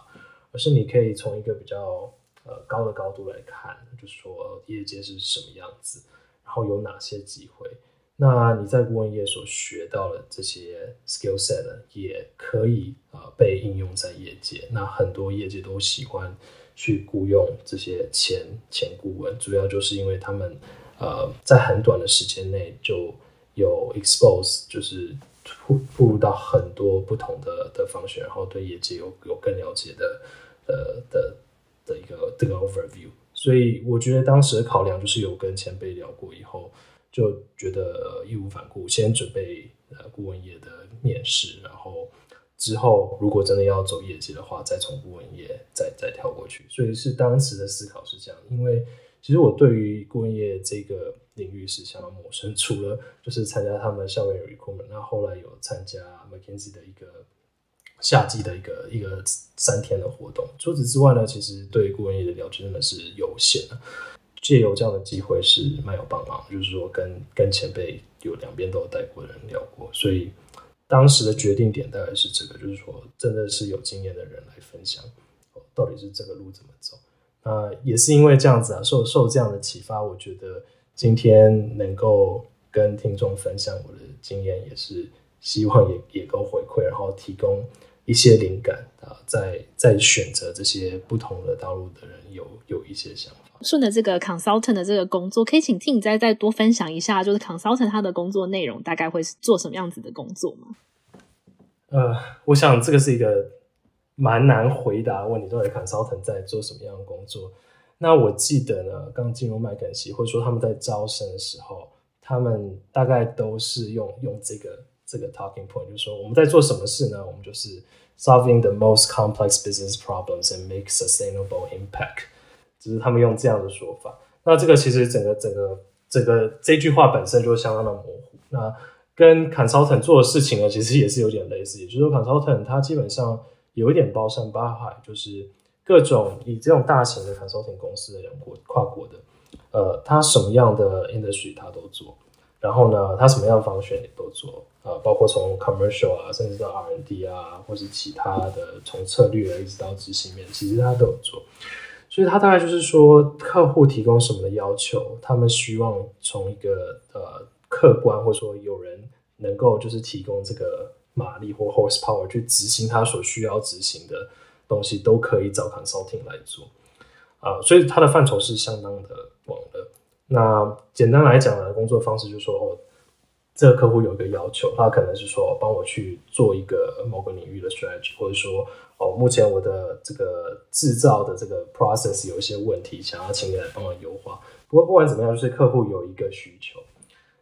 而是你可以从一个比较呃高的高度来看，就是说业界是什么样子，然后有哪些机会。那你在顾问业所学到的这些 skill set 呢，也可以呃被应用在业界。那很多业界都喜欢去雇佣这些前前顾问，主要就是因为他们呃在很短的时间内就有 expose，就是铺步入到很多不同的的方向，然后对业界有有更了解的呃的的一个这个 overview。所以我觉得当时的考量就是有跟前辈聊过以后。就觉得义无反顾，先准备呃顾问业的面试，然后之后如果真的要走业绩的话，再从顾问业再再跳过去。所以是当时的思考是这样，因为其实我对于顾问业这个领域是相当陌生，除了就是参加他们校园 recruitment，那后来有参加 McKinsey 的一个夏季的一个一个三天的活动。除此之外呢，其实对顾问业的了解真的是有限的。借由这样的机会是蛮有帮忙，就是说跟跟前辈有两边都有带过的人聊过，所以当时的决定点大概是这个，就是说真的是有经验的人来分享，到底是这个路怎么走。那也是因为这样子啊，受受这样的启发，我觉得今天能够跟听众分享我的经验，也是希望也也够回馈，然后提供一些灵感啊，在在选择这些不同的道路的人有有一些想法。顺着这个 consultant 的这个工作，可以请 Tim 再再多分享一下，就是 consultant 他的工作内容大概会是做什么样子的工作吗？呃，我想这个是一个蛮难回答的问题，到底 consultant 在做什么样的工作？那我记得呢，刚进入麦肯锡，或者说他们在招生的时候，他们大概都是用用这个这个 talking point，就是说我们在做什么事呢？我们就是 solving the most complex business problems and make sustainable impact。只是他们用这样的说法，那这个其实整个整个整个这句话本身就相当的模糊。那跟 consultant 做的事情呢，其实也是有点类似，也就是说 consultant 它基本上有一点包山包海，就是各种以这种大型的 consulting 公司的人国跨国的，呃，它什么样的 industry 它都做，然后呢，他什么样的方选也都做，呃，包括从 commercial 啊，甚至到 R&D 啊，或是其他的从策略一直到执行面，其实他都有做。所以，他大概就是说，客户提供什么的要求，他们希望从一个呃客观，或者说有人能够就是提供这个马力或 horsepower 去执行他所需要执行的东西，都可以找 consulting 来做啊、所以，他的范畴是相当的广的。那简单来讲呢，工作方式就是说，哦，这个客户有一个要求，他可能是说帮我去做一个某个领域的 strategy，或者说哦，目前我的这个制造的这个 process 有一些问题，想要请你来帮我优化。不过不管怎么样，就是客户有一个需求，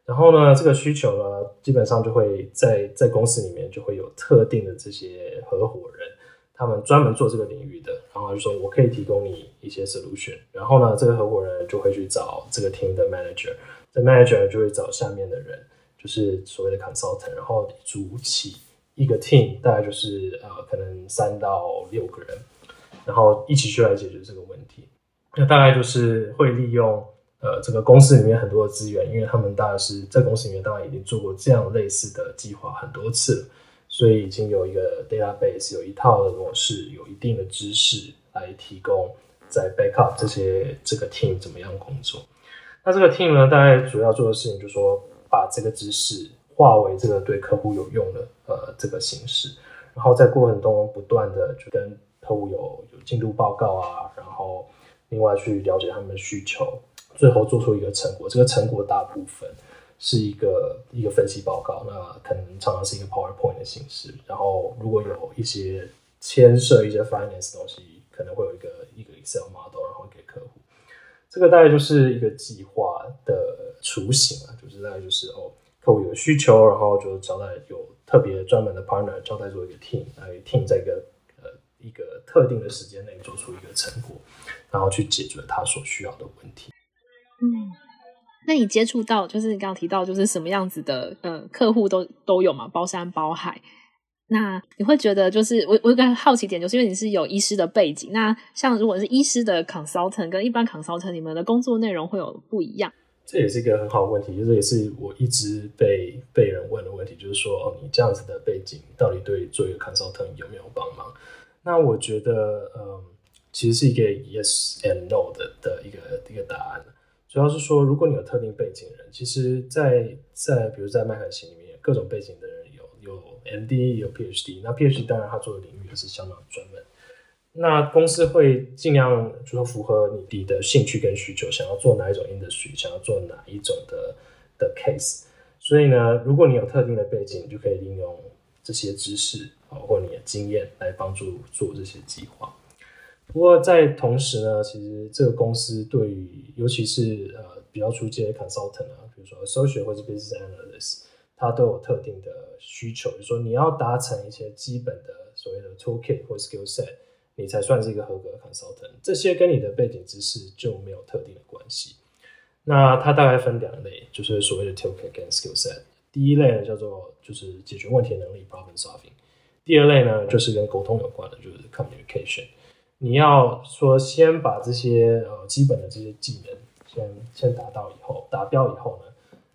然后呢，这个需求呢，基本上就会在在公司里面就会有特定的这些合伙人，他们专门做这个领域的，然后就说我可以提供你一些 solution，然后呢，这个合伙人就会去找这个 team 的 manager，这 manager 就会找下面的人。就是所谓的 consultant，然后组起一个 team，大概就是呃可能三到六个人，然后一起去来解决这个问题。那大概就是会利用呃这个公司里面很多的资源，因为他们大概是在公司里面当然已经做过这样类似的计划很多次了，所以已经有一个 database，有一套的模式，有一定的知识来提供在 backup 这些这个 team 怎么样工作。那这个 team 呢，大概主要做的事情就是说。把这个知识化为这个对客户有用的呃这个形式，然后在过程中不断的就跟客户有有进度报告啊，然后另外去了解他们的需求，最后做出一个成果。这个成果大部分是一个一个分析报告，那可能常常是一个 PowerPoint 的形式。然后如果有一些牵涉一些 finance 东西，可能会有一个一个 Excel model，然后给客户。这个大概就是一个计划的雏形啊，就是大概就是哦，客户有需求，然后就交代有特别专门的 partner 交代做一个 team，来 team 在一个呃一个特定的时间内做出一个成果，然后去解决他所需要的问题。嗯，那你接触到就是你刚刚提到就是什么样子的呃客户都都有嘛，包山包海。那你会觉得，就是我我有个好奇点，就是因为你是有医师的背景，那像如果是医师的 consultant 跟一般 consultant，你们的工作内容会有不一样？这也是一个很好的问题，就是也是我一直被被人问的问题，就是说，哦，你这样子的背景到底对做一个 consultant 有没有帮忙？那我觉得，嗯，其实是一个 yes and no 的的一个一个答案。主要是说，如果你有特定背景人，其实在，在比如在麦肯锡里面，各种背景的人。有有 MD 有 PhD，那 PhD 当然他做的领域也是相当专门。那公司会尽量就说符合你的兴趣跟需求，想要做哪一种 industry，想要做哪一种的的 case。所以呢，如果你有特定的背景，你就可以利用这些知识啊或你的经验来帮助做这些计划。不过在同时呢，其实这个公司对于尤其是呃比较初阶的 consultant 啊，比如说 associate 或者 business analyst。它都有特定的需求，就是说你要达成一些基本的所谓的 toolkit 或 skill set，你才算是一个合格的 consultant。这些跟你的背景知识就没有特定的关系。那它大概分两类，就是所谓的 toolkit 跟 skill set。第一类呢叫做就是解决问题能力 problem solving，第二类呢就是跟沟通有关的，就是 communication。你要说先把这些呃基本的这些技能先先达到以后，达标以后呢，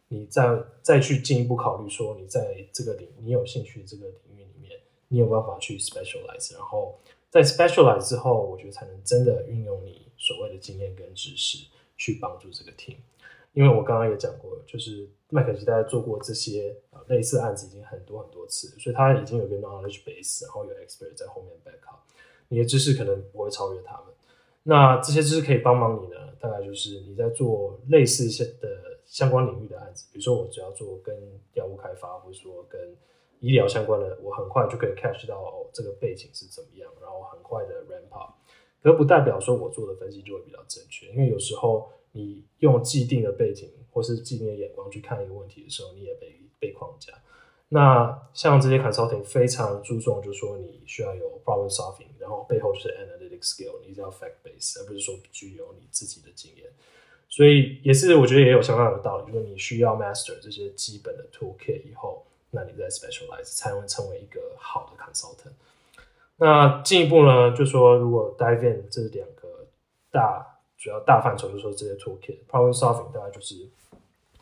你再再去进一步考虑说，你在这个领你有兴趣这个领域里面，你有办法去 specialize，然后在 specialize 之后，我觉得才能真的运用你所谓的经验跟知识去帮助这个 team。因为我刚刚也讲过，就是麦肯锡大家做过这些呃类似案子已经很多很多次，所以他已经有个 knowledge base，然后有 expert 在后面 back up，你的知识可能不会超越他们。那这些知识可以帮忙你呢，大概就是你在做类似一些的。相关领域的案子，比如说我只要做跟药物开发，或者说跟医疗相关的，我很快就可以 catch 到，这个背景是怎么样，然后很快的 ramp up。可不代表说我做的分析就会比较正确，因为有时候你用既定的背景或是既定的眼光去看一个问题的时候，你也被被框架。那像这些 consulting 非常注重，就是说你需要有 problem solving，然后背后是 analytic skill，你一定要 fact base，而不是说具有你自己的经验。所以也是，我觉得也有相当的道理，就是你需要 master 这些基本的 toolkit 以后，那你再 specialize 才能成为一个好的 consultant。那进一步呢，就说如果 dive in 这两个大主要大范畴，就说这些 toolkit，problem solving 大概就是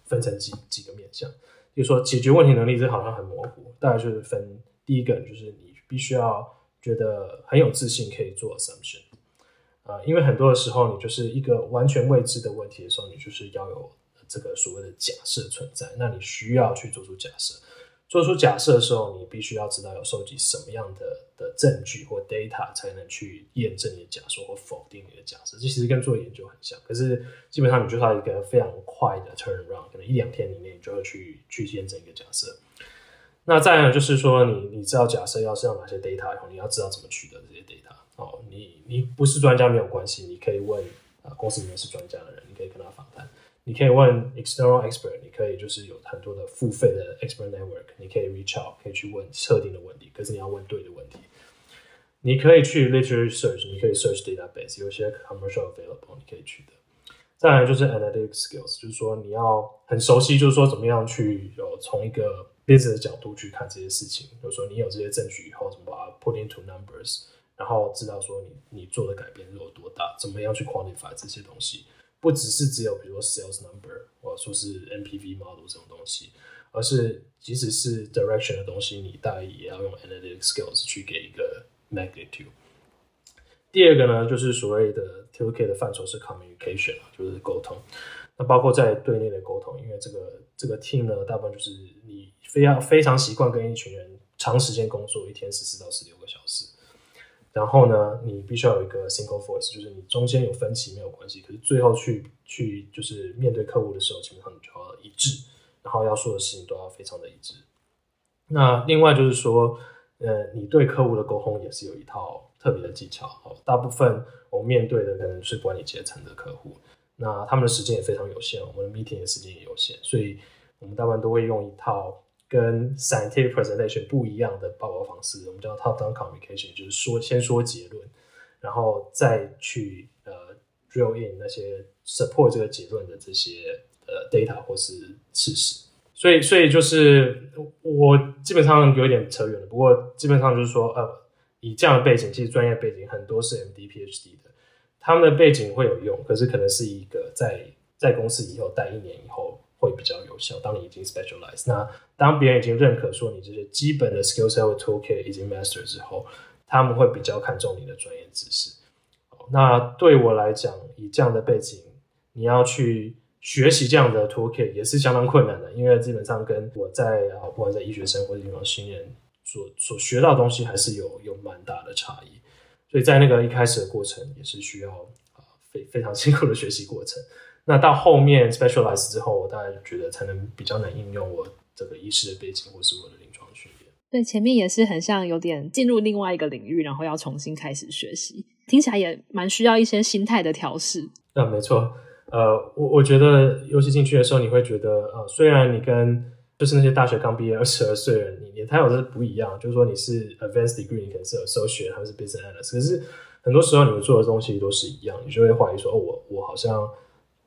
分成几几个面向，比如说解决问题能力，这好像很模糊，大概就是分第一个就是你必须要觉得很有自信，可以做 assumption。啊，因为很多的时候，你就是一个完全未知的问题的时候，你就是要有这个所谓的假设存在。那你需要去做出假设，做出假设的时候，你必须要知道要收集什么样的的证据或 data 才能去验证你的假说或否定你的假设。这其实跟做研究很像，可是基本上你就要一个非常快的 turnaround，可能一两天里面你就要去去验证一个假设。那再来就是说你，你知道假设要是要哪些 data 以后，你要知道怎么取得这些 data。哦，你你不是专家没有关系，你可以问啊、呃，公司里面是专家的人，你可以跟他访谈。你可以问 external expert，你可以就是有很多的付费的 expert network，你可以 reach out，可以去问特定的问题，可是你要问对的问题。你可以去 literature search，你可以 search database，有些 commercial available，你可以去的。再来就是 analytic skills，就是说你要很熟悉，就是说怎么样去有从一个 business 的角度去看这些事情，就是说你有这些证据以后，怎么把它 put into numbers，然后知道说你你做的改变是有多大，怎么样去 quantify 这些东西。不只是只有比如说 sales number 或者说是 NPV model 这种东西，而是即使是 direction 的东西，你大概也要用 analytic skills 去给一个 magnitude。第二个呢，就是所谓的 t o k 的范畴是 communication，就是沟通。那包括在队内的沟通，因为这个这个 team 呢，大部分就是你非常非常习惯跟一群人长时间工作，一天十四到十六个小时。然后呢，你必须要有一个 single voice，就是你中间有分歧没有关系，可是最后去去就是面对客户的时候，基本上你就要一致，然后要说的事情都要非常的一致。那另外就是说，呃，你对客户的沟通也是有一套特别的技巧。大部分我们面对的可能是管理阶层的客户，那他们的时间也非常有限，我们的 meeting 的时间也有限，所以我们大部分都会用一套。跟 scientific presentation 不一样的报告方式，我们叫 top-down communication，就是说先说结论，然后再去呃 drill in 那些 support 这个结论的这些呃 data 或是事实。所以，所以就是我基本上有点扯远了，不过基本上就是说，呃，以这样的背景，其实专业背景很多是 MD、PhD 的，他们的背景会有用，可是可能是一个在在公司以后待一年以后。会比较有效。当你已经 specialize，那当别人已经认可说你这些基本的 skill set 和 toolkit 已经 master 之后，他们会比较看重你的专业知识。那对我来讲，以这样的背景，你要去学习这样的 toolkit 也是相当困难的，因为基本上跟我在啊，不管在医学生或者临床训练所所学到的东西，还是有有蛮大的差异。所以在那个一开始的过程，也是需要啊非非常辛苦的学习过程。那到后面 specialize 之后，我大概觉得才能比较能应用我这个医师的背景，或是我的临床训练。对，前面也是很像有点进入另外一个领域，然后要重新开始学习，听起来也蛮需要一些心态的调适。啊，没错。呃，我我觉得尤其进去的时候，你会觉得，呃，虽然你跟就是那些大学刚毕业二十二岁的人，你你他有的不一样，就是说你是 advanced degree，你可能是 associate，还是 business analyst，可是很多时候你们做的东西都是一样，你就会怀疑说，哦，我我好像。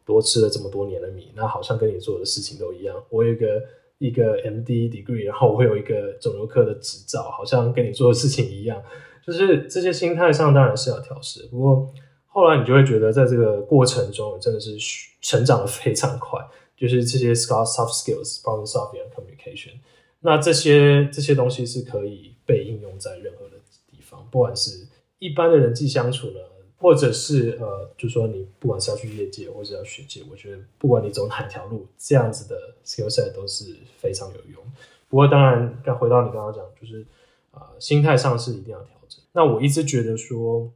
多吃了这么多年的米，那好像跟你做的事情都一样。我有一个一个 MD degree，然后我有一个肿瘤科的执照，好像跟你做的事情一样。就是这些心态上当然是要调试，不过后来你就会觉得，在这个过程中真的是成长的非常快。就是这些 soft skills、problem solving、communication，那这些这些东西是可以被应用在任何的地方，不管是一般的人际相处呢。或者是呃，就说你不管是要去业界或者要学界，我觉得不管你走哪条路，这样子的 skill set 都是非常有用。不过当然，刚回到你刚刚讲，就是、呃，心态上是一定要调整。那我一直觉得说，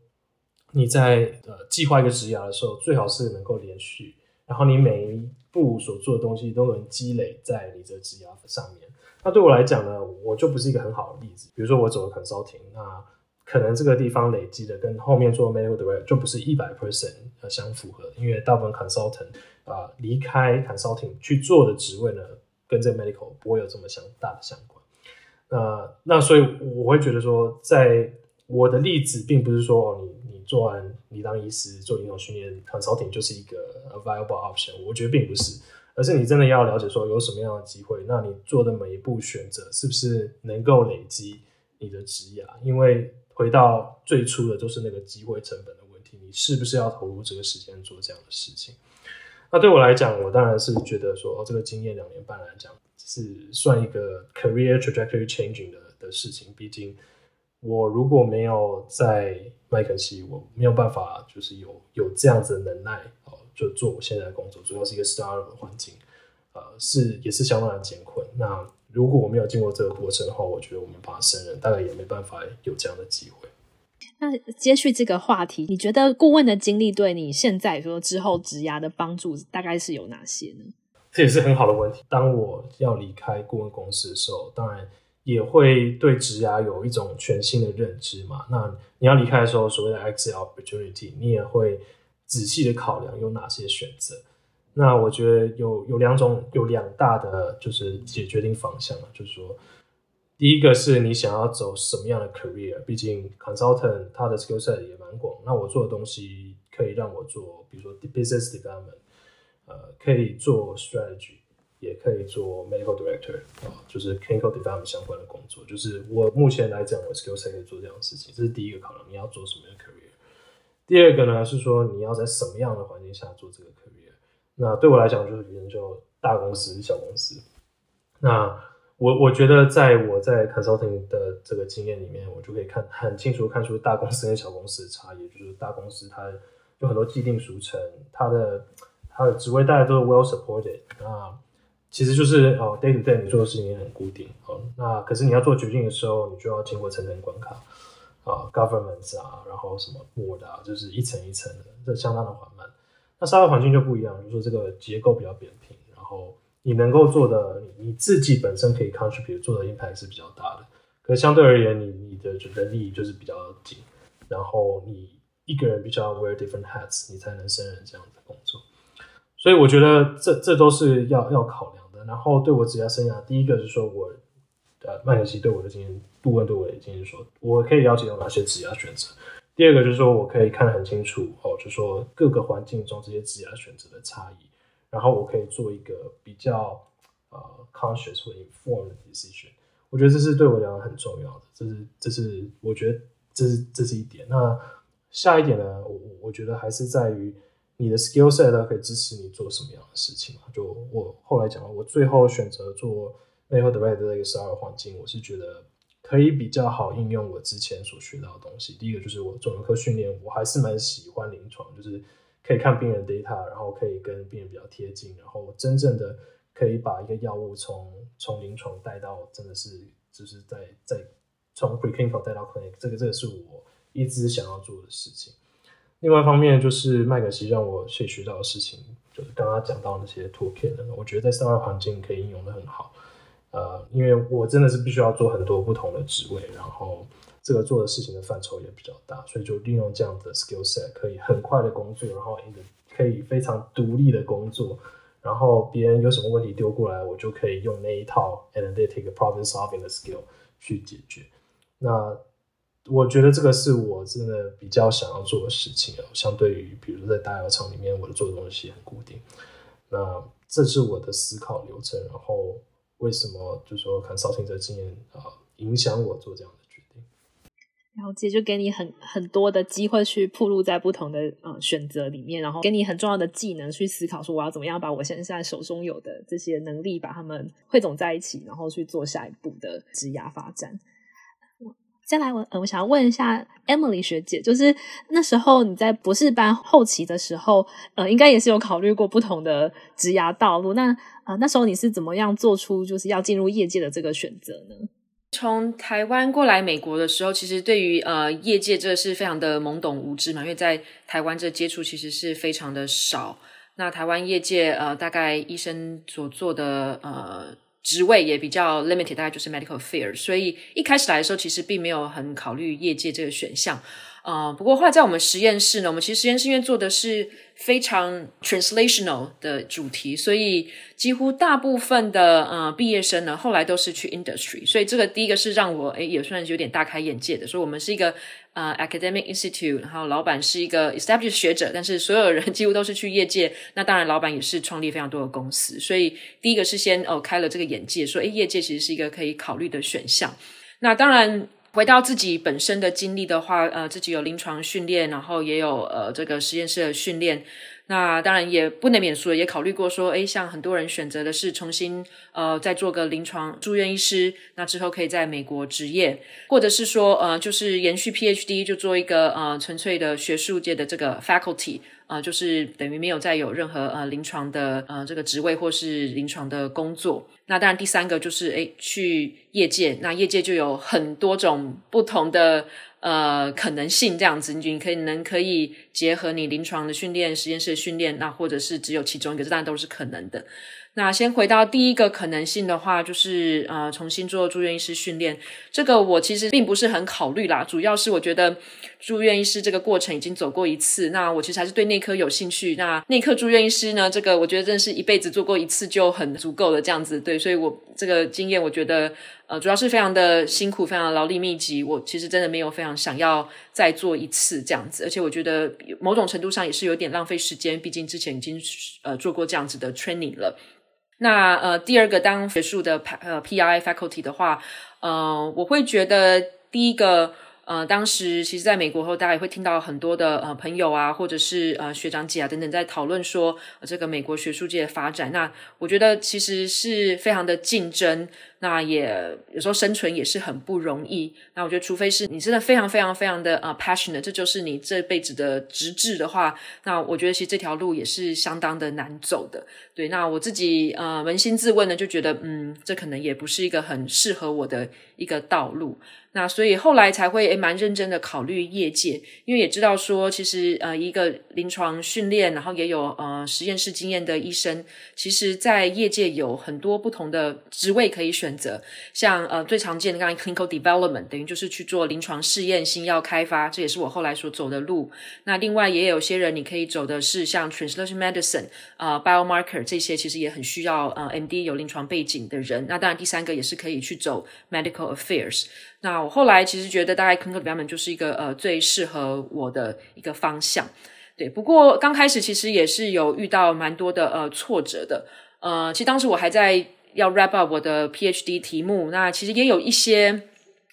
你在呃计划一个职涯的时候，最好是能够连续，然后你每一步所做的东西都能积累在你的职涯上面。那对我来讲呢，我就不是一个很好的例子。比如说我走了 consulting，那可能这个地方累积的跟后面做 medical director 就不是一百 percent 相符合，因为大部分 consultant 啊、呃、离开 consulting 去做的职位呢，跟这 medical 不会有这么相大的相关。呃，那所以我会觉得说，在我的例子并不是说哦，你你做完你当医师做临床训练 consulting 就是一个 a viable option，我觉得并不是，而是你真的要了解说有什么样的机会，那你做的每一步选择是不是能够累积你的职涯，因为。回到最初的，就是那个机会成本的问题，你是不是要投入这个时间做这样的事情？那对我来讲，我当然是觉得说，哦，这个经验两年半来讲，是算一个 career trajectory changing 的的事情。毕竟，我如果没有在麦肯锡，我没有办法就是有有这样子的能耐哦，就做我现在的工作，主要是一个 startup 的环境，呃，是也是相当的艰困。那如果我没有经过这个过程的话，我觉得我们把它胜任大概也没办法有这样的机会。那接续这个话题，你觉得顾问的经历对你现在说之后职涯的帮助大概是有哪些呢？这也是很好的问题。当我要离开顾问公司的时候，当然也会对职涯有一种全新的认知嘛。那你要离开的时候，所谓的 exit opportunity，你也会仔细的考量有哪些选择。那我觉得有有两种，有两大的就是解决定方向啊，就是说，第一个是你想要走什么样的 career，毕竟 consultant 他的 skill set 也蛮广。那我做的东西可以让我做，比如说 business development，呃，可以做 strategy，也可以做 medical director 啊，就是 clinical development 相关的工作。就是我目前来讲，我 skill set 可以做这样的事情，这是第一个考量。你要做什么样的 career？第二个呢是说你要在什么样的环境下做这个 career。那对我来讲，就是研究大公司、小公司。那我我觉得，在我在 consulting 的这个经验里面，我就可以看很清楚看出大公司跟小公司的差异。就是大公司它有很多既定俗成，它的它的职位大家都是 well supported。那其实就是哦，day to day 你做的事情也很固定。哦，那可是你要做决定的时候，你就要经过层层关卡啊，governments 啊，然后什么 board 啊，就是一层一层的，这相当的缓慢。那沙特环境就不一样，就是说这个结构比较扁平，然后你能够做的，你你自己本身可以 contribute 做的 impact 是比较大的。可是相对而言，你你的人力就是比较紧，然后你一个人必须要 wear different hats，你才能胜任这样子的工作。所以我觉得这这都是要要考量的。然后对我职业生涯，第一个是说我呃麦肯锡对我的经验，顾问对我的经验说，我可以了解有哪些职业选择。第二个就是说，我可以看得很清楚哦，就说各个环境中这些职业选择的差异，然后我可以做一个比较呃 conscious 或 informed decision。我觉得这是对我来讲很重要的，这是这是我觉得这是这是一点。那下一点呢，我我觉得还是在于你的 skill set 可以支持你做什么样的事情嘛。就我后来讲了，我最后选择做 medical director 的一个 s t a r 环境，我是觉得。可以比较好应用我之前所学到的东西。第一个就是我肿瘤科训练，我还是蛮喜欢临床，就是可以看病人 data，然后可以跟病人比较贴近，然后真正的可以把一个药物从从临床带到真的是就是在在从 preclinical 带到 clinic，这个这个是我一直想要做的事情。另外一方面就是麦肯锡让我学学到的事情，就是刚刚讲到那些 toolkit，我觉得在社会环境可以应用的很好。呃，因为我真的是必须要做很多不同的职位，然后这个做的事情的范畴也比较大，所以就利用这样的 skill set 可以很快的工作，然后可以非常独立的工作，然后别人有什么问题丢过来，我就可以用那一套 analytic problem solving 的 skill 去解决。那我觉得这个是我真的比较想要做的事情，相对于比如在大药厂里面，我的做的东西很固定。那这是我的思考流程，然后。为什么就说看邵行哲经验啊，影响我做这样的决定？了解，就给你很很多的机会去暴露在不同的呃选择里面，然后给你很重要的技能去思考，说我要怎么样把我现在手中有的这些能力，把它们汇总在一起，然后去做下一步的职涯发展。先来我，我想要问一下 Emily 学姐，就是那时候你在博士班后期的时候，呃，应该也是有考虑过不同的职涯道路。那呃，那时候你是怎么样做出就是要进入业界的这个选择呢？从台湾过来美国的时候，其实对于呃业界这是非常的懵懂无知嘛，因为在台湾这接触其实是非常的少。那台湾业界呃，大概医生所做的呃。职位也比较 limited，大概就是 medical affair 所以一开始来的时候，其实并没有很考虑业界这个选项。呃，不过后来在我们实验室呢，我们其实实验室因为做的是非常 translational 的主题，所以几乎大部分的呃毕业生呢，后来都是去 industry。所以这个第一个是让我诶也算是有点大开眼界的。所以我们是一个呃 academic institute，然后老板是一个 established 学者，但是所有人几乎都是去业界。那当然，老板也是创立非常多的公司。所以第一个是先哦开了这个眼界，说诶业界其实是一个可以考虑的选项。那当然。回到自己本身的经历的话，呃，自己有临床训练，然后也有呃这个实验室的训练。那当然也不能免俗，也考虑过说，诶，像很多人选择的是重新呃再做个临床住院医师，那之后可以在美国执业，或者是说呃就是延续 PhD，就做一个呃纯粹的学术界的这个 faculty。呃，就是等于没有再有任何呃临床的呃这个职位或是临床的工作。那当然第三个就是诶去业界，那业界就有很多种不同的呃可能性，这样子你可以能可以结合你临床的训练、实验室的训练，那或者是只有其中一个，这当然都是可能的。那先回到第一个可能性的话，就是呃重新做住院医师训练。这个我其实并不是很考虑啦，主要是我觉得住院医师这个过程已经走过一次，那我其实还是对内科有兴趣。那内科住院医师呢，这个我觉得真的是一辈子做过一次就很足够的这样子。对，所以我这个经验我觉得呃主要是非常的辛苦，非常劳力密集。我其实真的没有非常想要再做一次这样子，而且我觉得某种程度上也是有点浪费时间，毕竟之前已经呃做过这样子的 training 了。那呃，第二个当学术的呃 PI faculty 的话，呃，我会觉得第一个。呃，当时其实在美国后，大家也会听到很多的呃朋友啊，或者是呃学长姐啊等等，在讨论说，这个美国学术界的发展。那我觉得其实是非常的竞争，那也有时候生存也是很不容易。那我觉得，除非是你真的非常非常非常的呃 passionate，这就是你这辈子的直至的话，那我觉得其实这条路也是相当的难走的。对，那我自己呃扪心自问呢，就觉得嗯，这可能也不是一个很适合我的一个道路。那所以后来才会诶蛮认真的考虑业界，因为也知道说，其实呃一个临床训练，然后也有呃实验室经验的医生，其实在业界有很多不同的职位可以选选择。像呃最常见的刚才 clinical development，等于就是去做临床试验、新药开发，这也是我后来所走的路。那另外也有些人你可以走的是像 translation medicine 啊、呃、biomarker 这些，其实也很需要呃 MD 有临床背景的人。那当然第三个也是可以去走 medical affairs。那我后来其实觉得，大概 clinical development 就是一个呃最适合我的一个方向，对。不过刚开始其实也是有遇到蛮多的呃挫折的，呃，其实当时我还在要 wrap up 我的 PhD 题目，那其实也有一些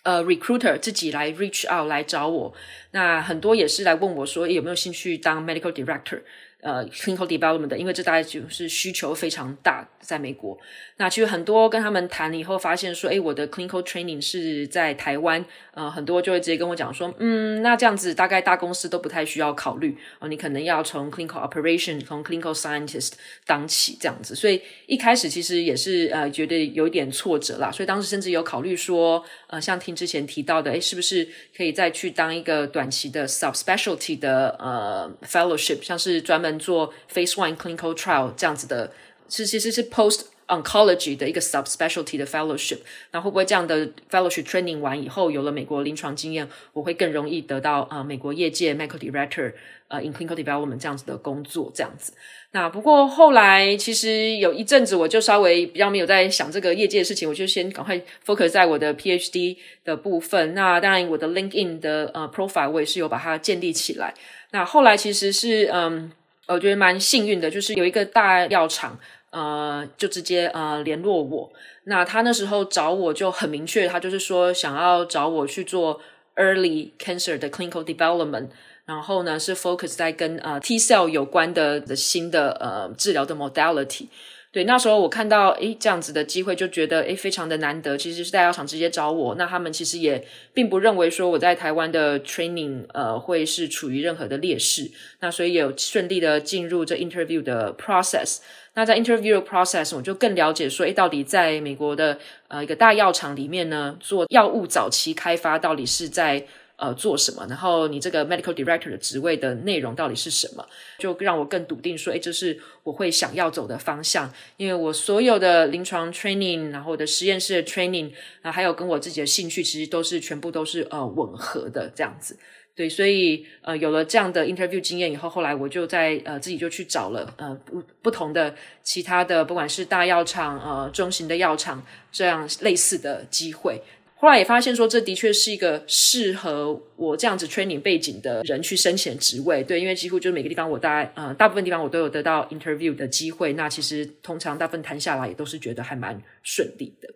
呃 recruiter 自己来 reach out 来找我，那很多也是来问我说，有没有兴趣当 medical director。呃，clinical development 的，因为这大概就是需求非常大，在美国。那其实很多跟他们谈了以后，发现说，诶，我的 clinical training 是在台湾，呃，很多就会直接跟我讲说，嗯，那这样子大概大公司都不太需要考虑，哦，你可能要从 clinical operation，从 clinical scientist 当起这样子。所以一开始其实也是呃觉得有一点挫折啦，所以当时甚至有考虑说，呃，像听之前提到的，诶，是不是可以再去当一个短期的 subspecialty 的呃 fellowship，像是专门。做 Phase One Clinical Trial 这样子的，是其实是 Post Oncology 的一个 Subspecialty 的 Fellowship。那会不会这样的 Fellowship Training 完以后，有了美国临床经验，我会更容易得到啊、美国业界 Medical Director 呃 in Clinical Development 这样子的工作这样子。那不过后来其实有一阵子，我就稍微比较没有在想这个业界的事情，我就先赶快 Focus 在我的 PhD 的部分。那当然，我的 LinkedIn 的呃 Profile 我也是有把它建立起来。那后来其实是嗯。我觉得蛮幸运的，就是有一个大药厂，呃，就直接呃联络我。那他那时候找我就很明确，他就是说想要找我去做 early cancer 的 clinical development，然后呢是 focus 在跟呃 T cell 有关的的新的呃治疗的 modality。对，那时候我看到诶这样子的机会，就觉得诶非常的难得。其实是大药厂直接找我，那他们其实也并不认为说我在台湾的 training 呃会是处于任何的劣势。那所以也有顺利的进入这 interview 的 process。那在 interview process，我就更了解说，诶到底在美国的呃一个大药厂里面呢，做药物早期开发到底是在。呃，做什么？然后你这个 medical director 的职位的内容到底是什么？就让我更笃定说，诶，这是我会想要走的方向。因为我所有的临床 training，然后我的实验室的 training，啊，还有跟我自己的兴趣，其实都是全部都是呃吻合的这样子。对，所以呃有了这样的 interview 经验以后，后来我就在呃自己就去找了呃不不同的其他的，不管是大药厂呃中型的药厂这样类似的机会。后来也发现说，这的确是一个适合我这样子 training 背景的人去申请职位。对，因为几乎就是每个地方我大概呃大部分地方我都有得到 interview 的机会。那其实通常大部分谈下来也都是觉得还蛮顺利的。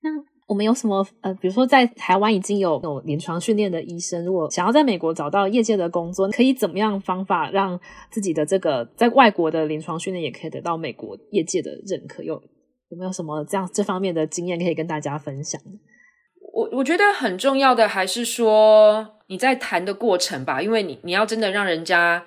那我们有什么呃，比如说在台湾已经有有临床训练的医生，如果想要在美国找到业界的工作，可以怎么样方法让自己的这个在外国的临床训练也可以得到美国业界的认可？有有没有什么这样这方面的经验可以跟大家分享？我我觉得很重要的还是说你在谈的过程吧，因为你你要真的让人家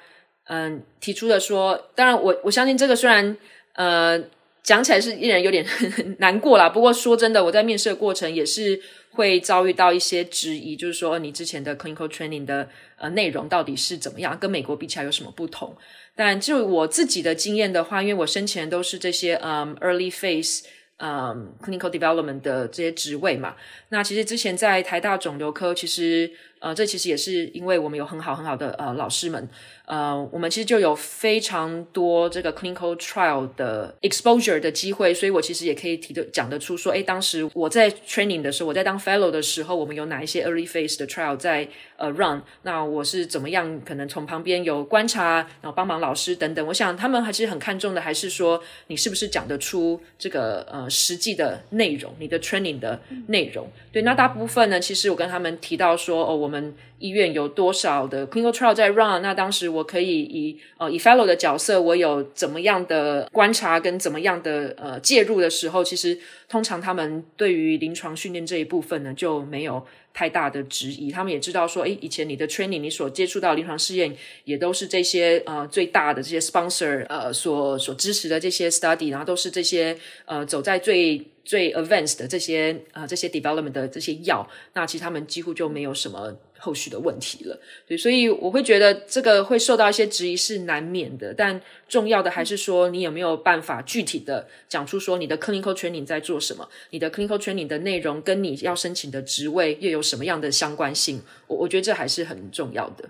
嗯提出的说，当然我我相信这个虽然呃讲起来是令人有点 难过啦，不过说真的，我在面试的过程也是会遭遇到一些质疑，就是说你之前的 clinical training 的呃内容到底是怎么样，跟美国比起来有什么不同？但就我自己的经验的话，因为我生前都是这些嗯 early phase。嗯、，clinical development 的这些职位嘛，那其实之前在台大肿瘤科，其实呃，这其实也是因为我们有很好很好的呃老师们。呃，我们其实就有非常多这个 clinical trial 的 exposure 的机会，所以我其实也可以提的讲得出说，哎，当时我在 training 的时候，我在当 fellow 的时候，我们有哪一些 early phase 的 trial 在呃 run，那我是怎么样可能从旁边有观察，然后帮忙老师等等。我想他们还是很看重的，还是说你是不是讲得出这个呃实际的内容，你的 training 的内容。对，那大部分呢，其实我跟他们提到说，哦，我我们。医院有多少的 clinical trial 在 run？那当时我可以以呃以 fellow 的角色，我有怎么样的观察跟怎么样的呃介入的时候，其实通常他们对于临床训练这一部分呢就没有太大的质疑。他们也知道说，诶，以前你的 training 你所接触到临床试验也都是这些呃最大的这些 sponsor 呃所所支持的这些 study，然后都是这些呃走在最最 advanced 的这些呃这些 development 的这些药，那其实他们几乎就没有什么。后续的问题了，对，所以我会觉得这个会受到一些质疑是难免的，但重要的还是说你有没有办法具体的讲出说你的 clinical training 在做什么，你的 clinical training 的内容跟你要申请的职位又有什么样的相关性？我我觉得这还是很重要的。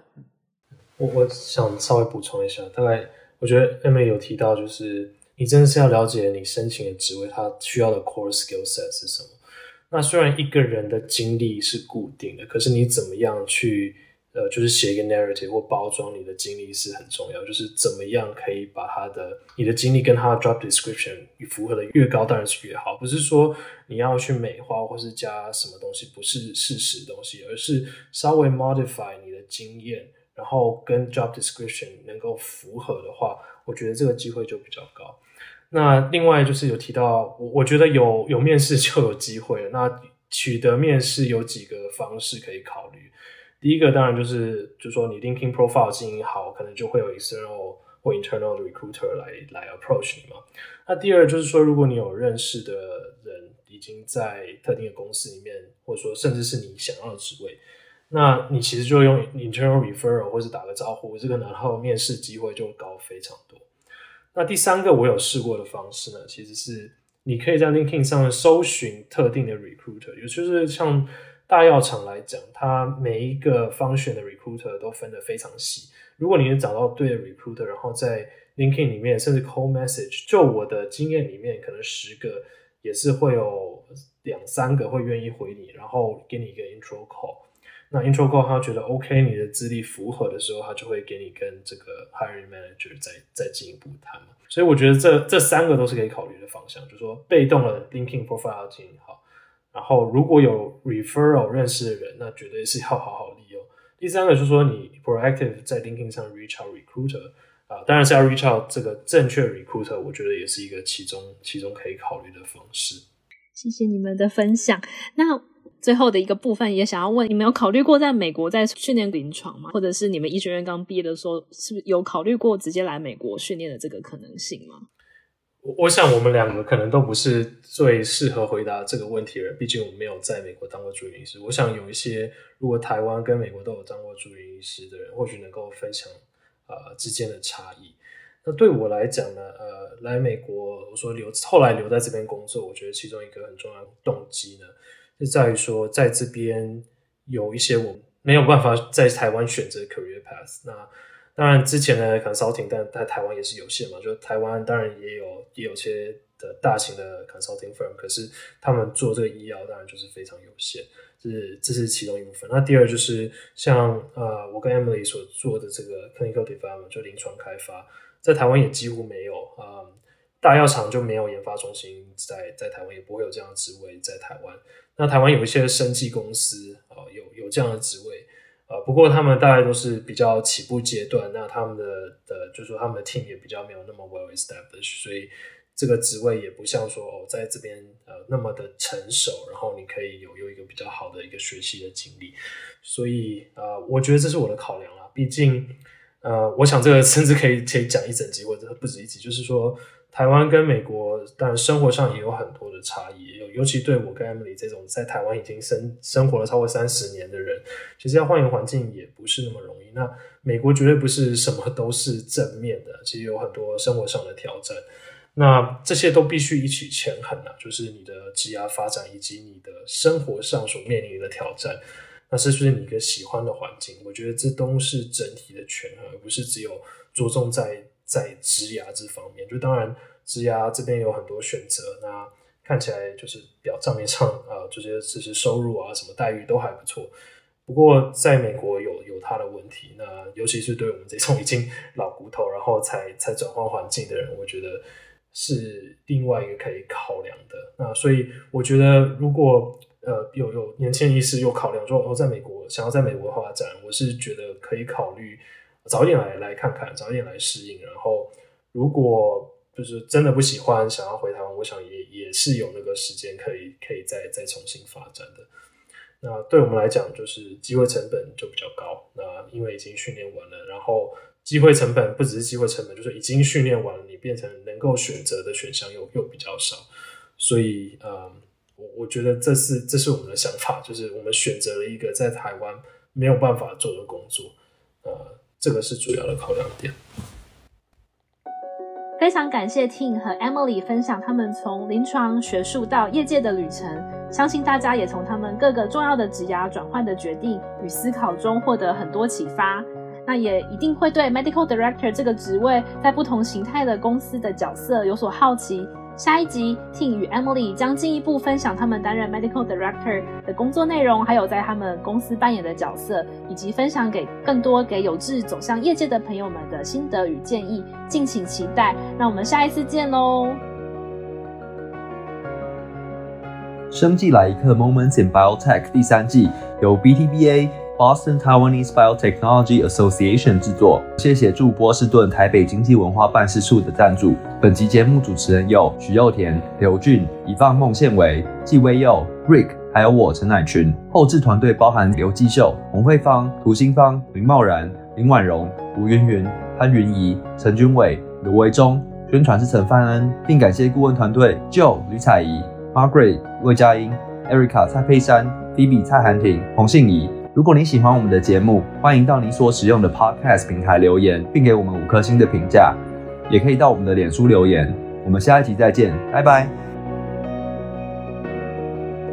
我我想稍微补充一下，大概我觉得 Emily 有提到，就是你真的是要了解你申请的职位，它需要的 core skill set 是什么。那虽然一个人的经历是固定的，可是你怎么样去呃，就是写一个 narrative 或包装你的经历是很重要。就是怎么样可以把他的你的经历跟他的 job description 符合的越高，当然是越好。不是说你要去美化或是加什么东西，不是事实的东西，而是稍微 modify 你的经验，然后跟 job description 能够符合的话，我觉得这个机会就比较高。那另外就是有提到，我我觉得有有面试就有机会。那取得面试有几个方式可以考虑。第一个当然就是，就说你 LinkedIn profile 经营好，可能就会有 external 或 internal recruiter 来来 approach 你嘛。那第二就是说，如果你有认识的人已经在特定的公司里面，或者说甚至是你想要的职位，那你其实就用 internal referral 或是打个招呼，这个然后面试机会就高非常多。那第三个我有试过的方式呢，其实是你可以在 LinkedIn 上面搜寻特定的 recruiter，也就是像大药厂来讲，它每一个 function 的 recruiter 都分得非常细。如果你能找到对的 recruiter，然后在 LinkedIn 里面甚至 cold message，就我的经验里面，可能十个也是会有两三个会愿意回你，然后给你一个 intro call。那 intro call 他觉得 OK，你的资历符合的时候，他就会给你跟这个 hiring manager 再再进一步谈嘛。所以我觉得这这三个都是可以考虑的方向，就是说被动的 linking profile 经营好，然后如果有 referral 认识的人，那绝对是要好好利用。第三个就是说你 proactive 在 linking 上 reach out recruiter 啊，当然是要 reach out 这个正确 recruiter，我觉得也是一个其中其中可以考虑的方式。谢谢你们的分享。那最后的一个部分也想要问，你们有考虑过在美国在训练临床吗？或者是你们医学院刚毕业的时候，是不是有考虑过直接来美国训练的这个可能性吗？我我想我们两个可能都不是最适合回答这个问题的人，毕竟我没有在美国当过住院医师。我想有一些如果台湾跟美国都有当过住院医师的人，或许能够分享呃之间的差异。那对我来讲呢，呃，来美国我说留后来留在这边工作，我觉得其中一个很重要的动机呢。是在于说，在这边有一些我没有办法在台湾选择 career path。那当然之前的 consulting，但在台湾也是有限嘛。就台湾当然也有也有些的大型的 consulting firm，可是他们做这个医药当然就是非常有限。这是这是其中一部分。那第二就是像呃，我跟 Emily 所做的这个 clinical development，就临床开发，在台湾也几乎没有啊。大药厂就没有研发中心在在台湾，也不会有这样的职位在台湾。那台湾有一些生技公司啊、有有这样的职位啊、不过他们大概都是比较起步阶段。那他们的的，就是说他们的 team 也比较没有那么 well established，所以这个职位也不像说哦，在这边呃那么的成熟，然后你可以有有一个比较好的一个学习的经历。所以啊、我觉得这是我的考量啦。毕竟呃，我想这个甚至可以可以讲一整集或者不止一集，就是说台湾跟美国，当然生活上也有很多的差异，尤尤其对我跟 Emily 这种在台湾已经生生活了超过三十年的人，其实要换一个环境也不是那么容易。那美国绝对不是什么都是正面的，其实有很多生活上的挑战。那这些都必须一起权衡啊，就是你的职业发展以及你的生活上所面临的挑战。那是不是你一个喜欢的环境？我觉得这都是整体的权衡，而不是只有着重在在职涯这方面。就当然职涯这边有很多选择，那看起来就是表账面上啊，这些这些收入啊，什么待遇都还不错。不过在美国有有它的问题，那尤其是对我们这种已经老骨头，然后才才转换环境的人，我觉得。是另外一个可以考量的。那所以我觉得，如果呃有有年轻人意识，有考量说我在美国想要在美国发展，我是觉得可以考虑早点来来看看，早点来适应。然后如果就是真的不喜欢，想要回台湾，我想也也是有那个时间可以可以再再重新发展的。那对我们来讲，就是机会成本就比较高。那因为已经训练完了，然后。机会成本不只是机会成本，就是已经训练完了，你变成能够选择的选项又又比较少，所以，呃，我我觉得这是这是我们的想法，就是我们选择了一个在台湾没有办法做的工作，呃，这个是主要的考量点。非常感谢 Tin 和 Emily 分享他们从临床学术到业界的旅程，相信大家也从他们各个重要的职涯转换的决定与思考中获得很多启发。那也一定会对 Medical Director 这个职位在不同形态的公司的角色有所好奇。下一集，Tim 与 Emily 将进一步分享他们担任 Medical Director 的工作内容，还有在他们公司扮演的角色，以及分享给更多给有志走向业界的朋友们的心得与建议。敬请期待。那我们下一次见喽！生计来一课 Moments in Biotech 第三季由 BTBA。Boston Taiwanese Biotechnology Association 制作，谢谢驻波士顿台北经济文化办事处的赞助。本集节目主持人有许祐恬、刘俊、以放孟宪维、纪威佑、Rick，还有我陈乃群。后制团队包含刘继秀、洪慧芳、涂新芳、林茂然、林婉容、吴云云、潘云仪、陈君伟、卢维忠。宣传是陈范恩，并感谢顾问团队 Joe 吕彩怡、Margaret 魏佳音、Erica 蔡佩珊、Phoebe 蔡涵婷、洪信怡。如果你喜欢我们的节目，欢迎到你所使用的 Podcast 平台留言，并给我们五颗星的评价，也可以到我们的脸书留言。我们下一集再见，拜拜。